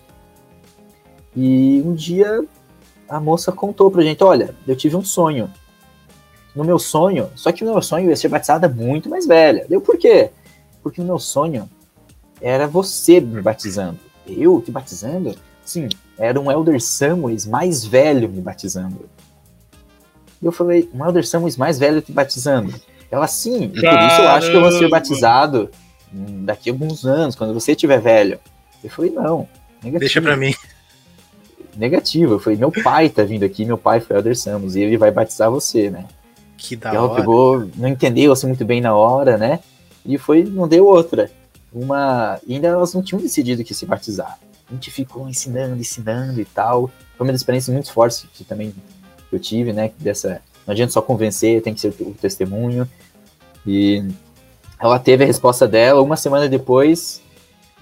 E um dia a moça contou pra gente: Olha, eu tive um sonho. No meu sonho, só que no meu sonho eu ia ser batizada muito mais velha. Deu por quê? Porque no meu sonho era você me batizando. Eu te batizando? Sim, era um Elder Samuels mais velho me batizando. E eu falei: Um Elder Samuels mais velho te batizando? Ela sim, e por isso eu acho que eu vou ser batizado daqui a alguns anos, quando você estiver velho. Eu falei, não, negativo. Deixa pra mim. Negativo. Eu falei, meu pai tá vindo aqui, meu pai foi Elder Samos, e ele vai batizar você, né? Que da e ela hora. pegou, não entendeu assim muito bem na hora, né? E foi, não deu outra. Uma. E ainda elas não tinham decidido que se batizar. A gente ficou ensinando, ensinando e tal. Foi uma das experiências muito fortes que também eu tive, né? Dessa não adianta só convencer, tem que ser o testemunho. E ela teve a resposta dela. Uma semana depois,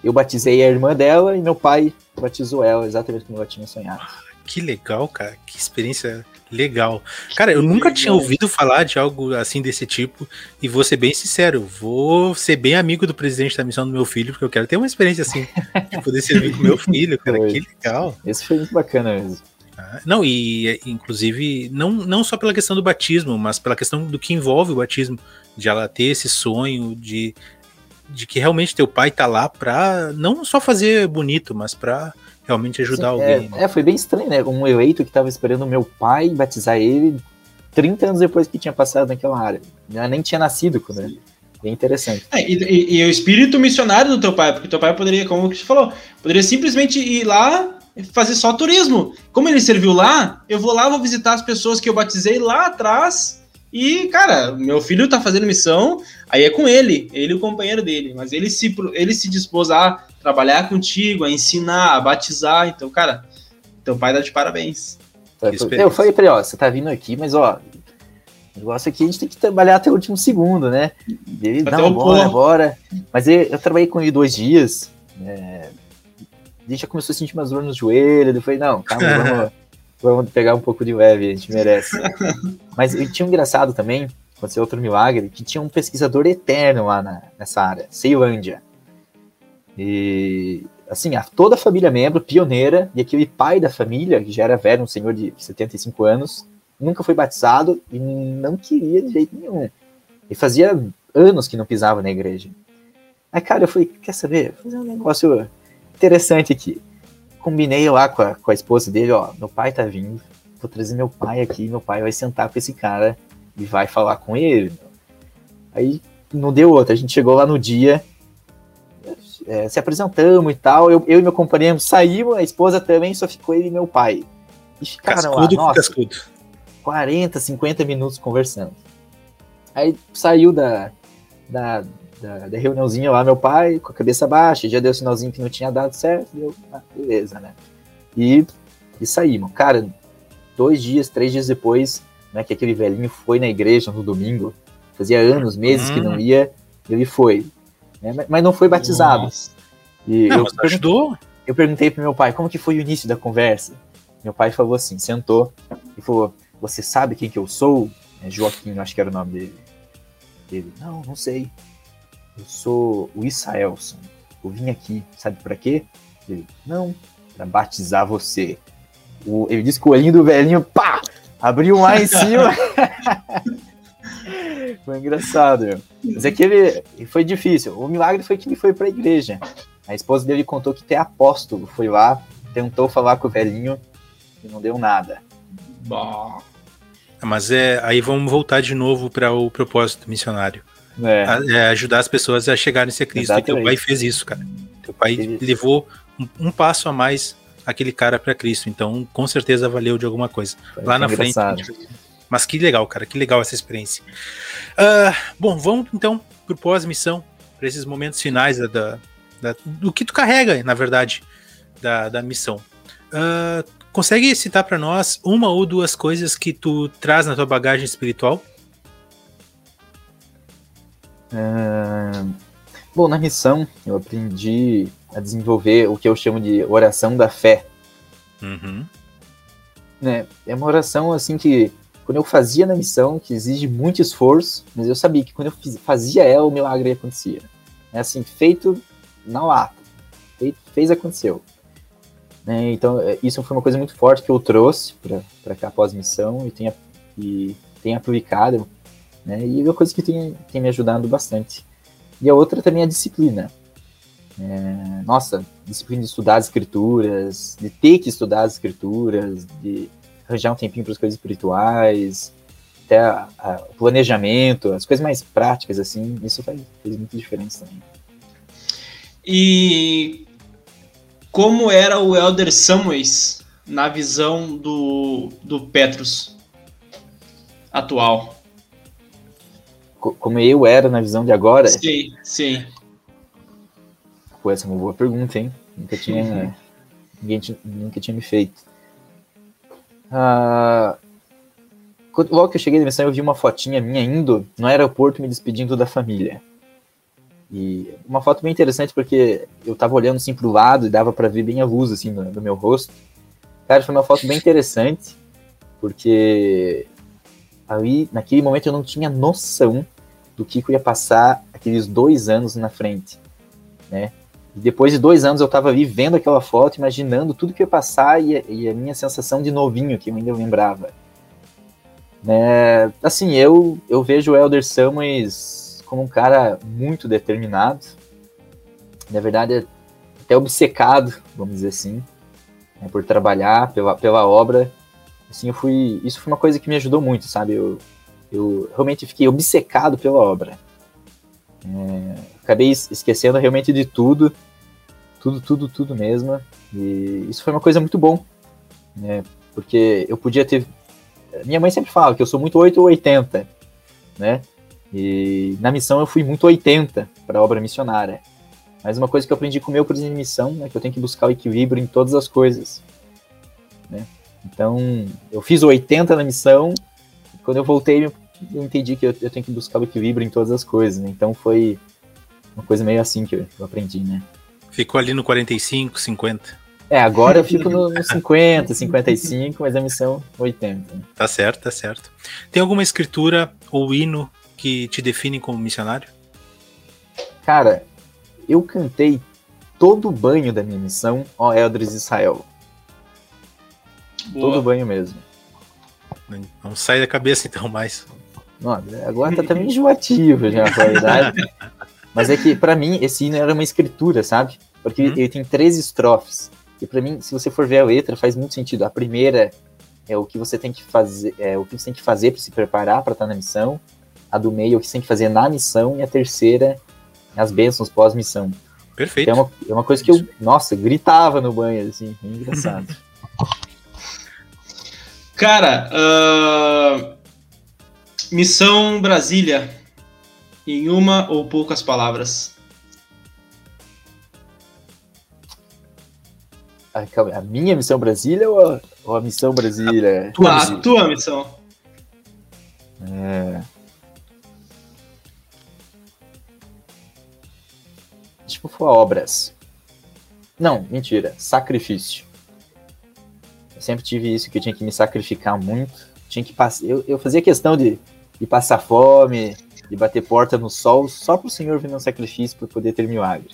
eu batizei a irmã dela e meu pai batizou ela, exatamente como ela tinha sonhado. Que legal, cara. Que experiência legal. Cara, eu nunca tinha ouvido falar de algo assim desse tipo. E vou ser bem sincero, vou ser bem amigo do presidente da missão do meu filho, porque eu quero ter uma experiência assim, de poder servir com meu filho, cara. Foi. Que legal. Esse foi muito bacana mesmo. Não, e inclusive, não, não só pela questão do batismo, mas pela questão do que envolve o batismo, de ela ter esse sonho de, de que realmente teu pai tá lá pra não só fazer bonito, mas pra realmente ajudar Sim, alguém. É, né? é, foi bem estranho, né? Um eleito que tava esperando meu pai batizar ele 30 anos depois que tinha passado naquela área. Já nem tinha nascido quando ele. Bem interessante. É, e, e, e, o espírito missionário do teu pai, porque teu pai poderia, como você falou, poderia simplesmente ir lá fazer só turismo. Como ele serviu lá, eu vou lá, vou visitar as pessoas que eu batizei lá atrás. E, cara, meu filho tá fazendo missão, aí é com ele, ele e o companheiro dele. Mas ele se, ele se dispôs a trabalhar contigo, a ensinar, a batizar. Então, cara, teu pai dá de parabéns. Eu falei pra ele, ó, você tá vindo aqui, mas ó, o negócio aqui a gente tem que trabalhar até o último segundo, né? Ele, não, bora, bora. Mas eu, eu, trabalhei com ele dois dias, é, a gente já começou a sentir umas dores no joelho. Eu falei, não, calma, vamos, vamos pegar um pouco de leve, a gente merece. Mas tinha um engraçado também, aconteceu outro milagre, que tinha um pesquisador eterno lá na, nessa área, Ceilândia. E, assim, a, toda a família membro, pioneira, e aquele pai da família, que já era velho, um senhor de 75 anos, nunca foi batizado e não queria de jeito nenhum. E fazia anos que não pisava na igreja. Aí, cara, eu falei, quer saber? Vou fazer um negócio interessante aqui. Combinei lá com a, com a esposa dele, ó, meu pai tá vindo, vou trazer meu pai aqui, meu pai vai sentar com esse cara e vai falar com ele. Aí não deu outra, a gente chegou lá no dia, é, se apresentamos e tal, eu, eu e meu companheiro saímos, a esposa também, só ficou ele e meu pai. E ficaram cascudo lá, nossa, cascudo. 40, 50 minutos conversando. Aí saiu da, da, da, da reuniãozinha lá, meu pai, com a cabeça baixa, já deu sinalzinho que não tinha dado certo, deu, ah, beleza, né? E, e saímos. Cara, dois dias, três dias depois, né, que aquele velhinho foi na igreja no domingo, fazia anos, meses hum. que não hum. ia, ele foi. Né, mas não foi batizado. E não, eu, mas ajudou? eu perguntei pro meu pai, como que foi o início da conversa? Meu pai falou assim, sentou e falou, você sabe quem que eu sou? É Joaquim, acho que era o nome dele. Ele, não, não sei. Eu sou o Israelson. Eu vim aqui, sabe para quê? Ele, não, para batizar você. O, ele disse que o olhinho do velhinho, pá, abriu lá em cima. foi engraçado. Mas é que ele foi difícil. O milagre foi que ele foi para a igreja. A esposa dele contou que até apóstolo foi lá, tentou falar com o velhinho e não deu nada. Bah. Mas é, aí vamos voltar de novo para o propósito missionário. É. é. ajudar as pessoas a chegarem a Cristo. Exatamente. E teu pai fez isso, cara. Teu pai Ele... levou um, um, passo a mais aquele cara para Cristo. Então, com certeza valeu de alguma coisa. Foi Lá na engraçado. frente. Mas que legal, cara. Que legal essa experiência. Uh, bom, vamos então pro pós-missão, para esses momentos finais da, da, da, do que tu carrega, na verdade, da, da missão. Uh, consegue citar para nós uma ou duas coisas que tu traz na tua bagagem espiritual? Uh, bom, na missão eu aprendi a desenvolver o que eu chamo de oração da fé. Uhum. Né? É uma oração assim que quando eu fazia na missão, que exige muito esforço, mas eu sabia que quando eu fazia ela, o milagre acontecia. É assim, feito na lata. Feito, fez, aconteceu. Né? Então, é, isso foi uma coisa muito forte que eu trouxe para cá pós-missão e tenho, e tenho aplicado. Né? E é uma coisa que tem, tem me ajudado bastante. E a outra também é a disciplina. É, nossa, disciplina de estudar as escrituras, de ter que estudar as escrituras, de arranjar um tempinho para as coisas espirituais, até a, a, o planejamento, as coisas mais práticas, assim, isso faz, fez muita diferença também. E como era o Elder Samuels na visão do, do Petrus atual? Como eu era na visão de agora? Sim, sim. Pô, essa é uma boa pergunta, hein? Nunca tinha, ninguém tinha, nunca tinha me feito. Ah, logo que eu cheguei na missão, eu vi uma fotinha minha indo no aeroporto me despedindo da família. E uma foto bem interessante porque eu tava olhando assim pro lado e dava para ver bem a luz assim no, no, meu rosto. Cara, foi uma foto bem interessante porque ali naquele momento eu não tinha noção do eu ia passar aqueles dois anos na frente, né? E depois de dois anos eu estava ali vendo aquela foto, imaginando tudo que ia passar e, e a minha sensação de novinho que eu ainda lembrava. Né? Assim, eu, eu vejo o Elder Samuels como um cara muito determinado, na verdade até obcecado, vamos dizer assim, né, por trabalhar pela, pela obra. Assim, eu fui, isso foi uma coisa que me ajudou muito, sabe? Eu, eu realmente fiquei obcecado pela obra. É, acabei esquecendo realmente de tudo, tudo, tudo, tudo mesmo. E isso foi uma coisa muito bom, né? Porque eu podia ter. Minha mãe sempre fala que eu sou muito 8 ou 80, né? E na missão eu fui muito 80 para a obra missionária. Mas uma coisa que eu aprendi com o meu presidente de missão é que eu tenho que buscar o equilíbrio em todas as coisas. Né? Então, eu fiz 80 na missão, quando eu voltei, eu entendi que eu, eu, tenho que buscar o equilíbrio em todas as coisas. Né? Então, foi uma coisa meio assim que eu, eu, aprendi, né? Ficou ali no 45, 50. É, agora eu fico no, no 50, 55, mas a missão 80. Né? Tá certo, tá certo. Tem alguma escritura ou hino que te definem como missionário? Cara, eu cantei todo o banho da minha missão, ó Eldris Israel. Boa. Todo o banho mesmo. Não sai da cabeça então mais. Não, agora tá também enjoativo já, na verdade. Mas é que, para mim, esse hino era uma escritura, sabe? Porque uhum. ele tem três estrofes. E para mim, se você for ver a letra, faz muito sentido. A primeira é o que você tem que fazer, é o que você tem que fazer para se preparar para estar na missão a do meio é o que você tem que fazer na missão, e a terceira, as bênçãos pós-missão. Perfeito. é, uma, é uma coisa que eu, nossa, gritava no banho, assim, é engraçado. Cara, uh, Missão Brasília, em uma ou poucas palavras. A, a minha missão Brasília ou a, ou a missão Brasília? A tua, a tua missão. É. tipo for obras. Não, mentira. Sacrifício. Eu sempre tive isso, que eu tinha que me sacrificar muito. Tinha que passar. Eu, eu fazia questão de, de passar fome, de bater porta no sol, só para o Senhor vir um sacrifício para poder ter milagre.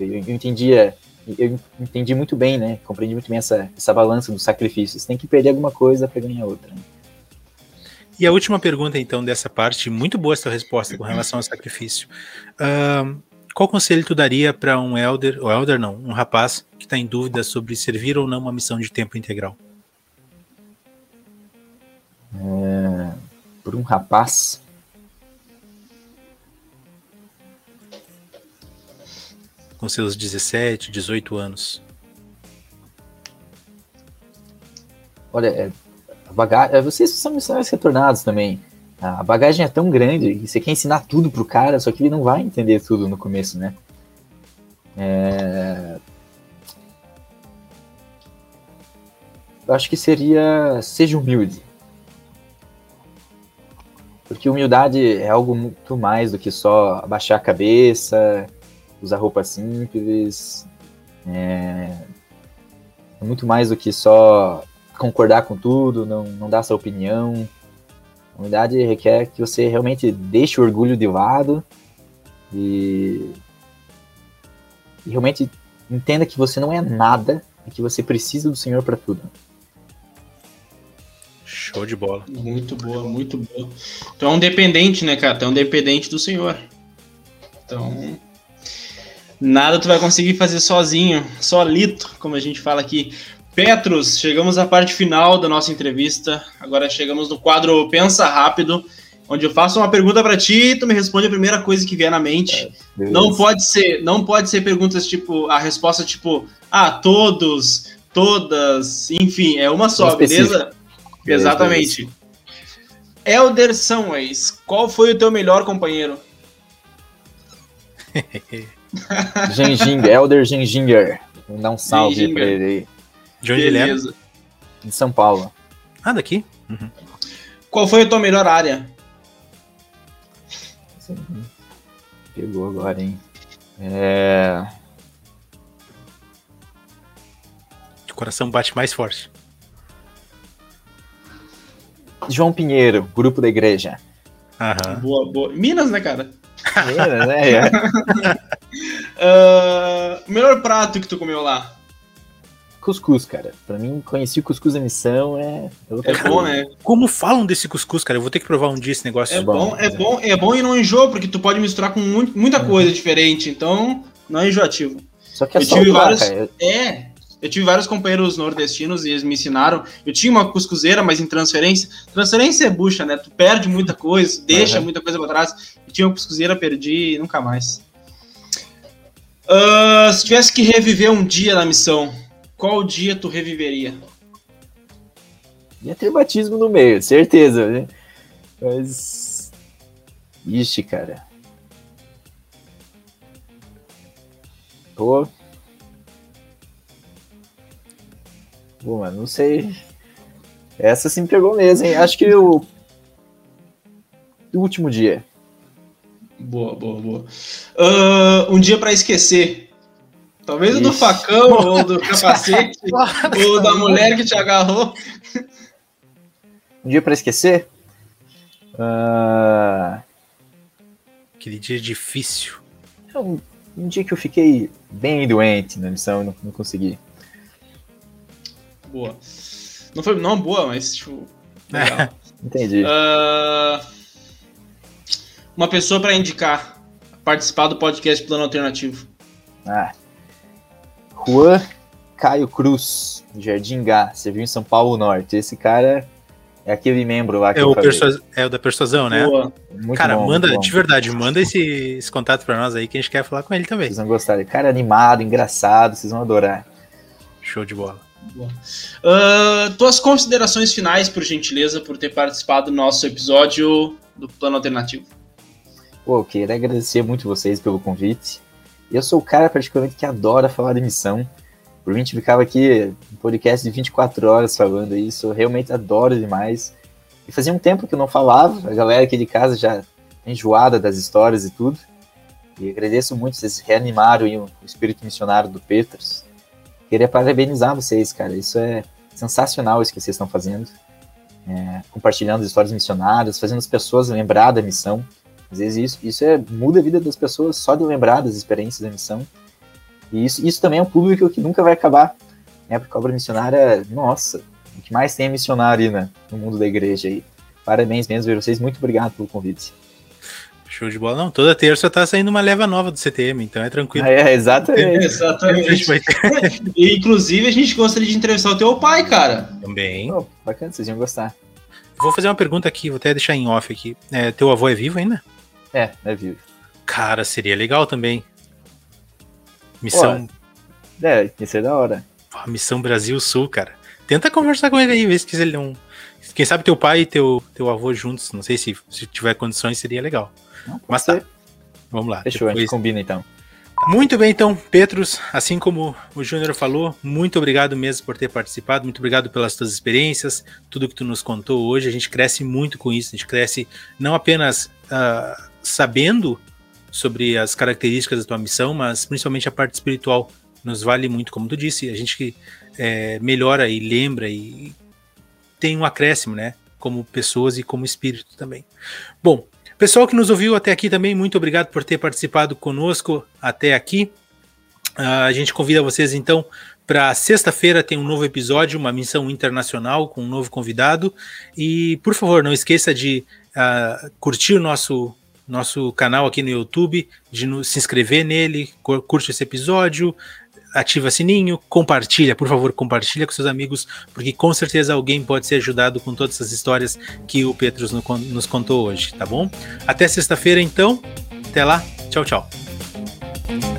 Eu, eu, entendia, eu entendi muito bem, né? Compreendi muito bem essa, essa balança dos sacrifícios. Tem que perder alguma coisa para ganhar outra. Né? E a última pergunta, então, dessa parte, muito boa essa resposta com relação ao sacrifício. Uh, qual conselho tu daria para um elder, ou elder não, um rapaz que está em dúvida sobre servir ou não uma missão de tempo integral? Um rapaz. Com seus 17, 18 anos. Olha, é, bagagem, vocês são missionários retornados também a bagagem é tão grande e você quer ensinar tudo pro cara, só que ele não vai entender tudo no começo, né? É... Eu acho que seria seja humilde. Porque humildade é algo muito mais do que só abaixar a cabeça, usar roupa simples. É, é muito mais do que só concordar com tudo, não, não dar sua opinião. A unidade requer que você realmente deixe o orgulho de lado e, e realmente entenda que você não é nada e que você precisa do Senhor para tudo. Show de bola. Muito boa, muito boa. Tu é um dependente, né, cara? Tu é um dependente do Senhor. Então, nada tu vai conseguir fazer sozinho, solito, como a gente fala aqui. Petros, chegamos à parte final da nossa entrevista. Agora chegamos no quadro Pensa Rápido, onde eu faço uma pergunta para ti e tu me responde a primeira coisa que vier na mente. É, não pode ser, não pode ser perguntas tipo a resposta tipo, ah, todos, todas, enfim, é uma só, beleza? Exatamente. Elder Samways, qual foi o teu melhor companheiro? Genginger, Elder Genginger. Vou dar um salve para ele aí. De onde Beleza. ele é? De São Paulo. Ah, daqui? Uhum. Qual foi a tua melhor área? Pegou agora, hein? É... O coração bate mais forte. João Pinheiro, grupo da igreja. Aham. Boa, boa. Minas, né, cara? Minas, né? É. uh, melhor prato que tu comeu lá? cuscuz, cara. Pra mim, conheci o cuscuz da missão é. É, é bom, né? Como falam desse cuscuz, cara? Eu vou ter que provar um dia esse negócio. É bom, é bom, é bom e não enjoa, porque tu pode misturar com muito, muita uhum. coisa diferente, então não é enjoativo. Só que é eu tive vários. Cara. É. Eu tive vários companheiros nordestinos e eles me ensinaram. Eu tinha uma cuscuzeira, mas em transferência. Transferência é bucha, né? Tu perde muita coisa, deixa uhum. muita coisa pra trás. Eu tinha uma cuscuzeira, perdi e nunca mais. Uh, se tivesse que reviver um dia na missão, qual dia tu reviveria? Ia ter batismo no meio, certeza, né? Mas. Ixi, cara. Pô. Pô, mano, não sei. Essa sim pegou mesmo, hein? Acho que o. O último dia. Boa, boa, boa. Uh, um dia para esquecer. Talvez Ixi. o do facão, ou do capacete, ou da mulher que te agarrou. Um dia para esquecer? Uh... Aquele dia difícil. É um, um, dia que eu fiquei bem doente na missão e não, não consegui. Boa. Não foi não boa, mas tipo. Legal. Entendi. Uh... Uma pessoa para indicar participar do podcast Plano Alternativo. Ah, Juan Caio Cruz, Jardim Gá, serviu em São Paulo Norte. Esse cara é aquele membro lá que é o, é o da persuasão, né? Muito cara, bom, manda, de verdade, manda esse, esse contato para nós aí que a gente quer falar com ele também. Vocês vão gostar. Cara animado, engraçado, vocês vão adorar. Show de bola. Uh, tuas considerações finais, por gentileza, por ter participado do nosso episódio do Plano Alternativo. Pô, queria agradecer muito vocês pelo convite. Eu sou o cara praticamente que adora falar de missão. Por mim, ficava aqui um podcast de 24 horas falando isso. Eu realmente adoro demais. E fazia um tempo que eu não falava. A galera aqui de casa já enjoada das histórias e tudo. E agradeço muito, vocês reanimaram o espírito missionário do Petros. Queria parabenizar vocês, cara. Isso é sensacional isso que vocês estão fazendo. É, compartilhando histórias missionárias, fazendo as pessoas lembrar da missão. Às vezes isso, isso é, muda a vida das pessoas só de lembrar das experiências da missão. E isso, isso também é um público que nunca vai acabar. Né? Porque a obra missionária, nossa, o que mais tem é missionário né, no mundo da igreja aí. Parabéns mesmo, vocês. Muito obrigado pelo convite. Show de bola. Não, toda terça tá saindo uma leva nova do CTM, então é tranquilo. É, exatamente. exatamente. e, inclusive, a gente gostaria de entrevistar o teu pai, cara. Também. Oh, bacana, vocês iam gostar. Vou fazer uma pergunta aqui, vou até deixar em off aqui. É, teu avô é vivo ainda? É, é vivo. Cara, seria legal também. Missão. Pô, é, isso é da hora. Missão Brasil Sul, cara. Tenta conversar com ele aí, ver se ele não. Quem sabe teu pai e teu, teu avô juntos. Não sei se, se tiver condições, seria legal. Não, Mas tá. Vamos lá. Fechou, depois... a gente combina então. Muito bem, então, Petrus, assim como o Júnior falou, muito obrigado mesmo por ter participado, muito obrigado pelas tuas experiências, tudo que tu nos contou hoje. A gente cresce muito com isso, a gente cresce não apenas uh, sabendo sobre as características da tua missão, mas principalmente a parte espiritual nos vale muito, como tu disse, a gente é, melhora e lembra e tem um acréscimo, né? Como pessoas e como espírito também. Bom, pessoal que nos ouviu até aqui também, muito obrigado por ter participado conosco até aqui. Uh, a gente convida vocês então para sexta-feira tem um novo episódio, uma missão internacional com um novo convidado. E por favor, não esqueça de uh, curtir o nosso nosso canal aqui no YouTube, de no, se inscrever nele, curte esse episódio, ativa sininho, compartilha, por favor, compartilha com seus amigos, porque com certeza alguém pode ser ajudado com todas essas histórias que o Petrus nos contou hoje, tá bom? Até sexta-feira, então. Até lá. Tchau, tchau.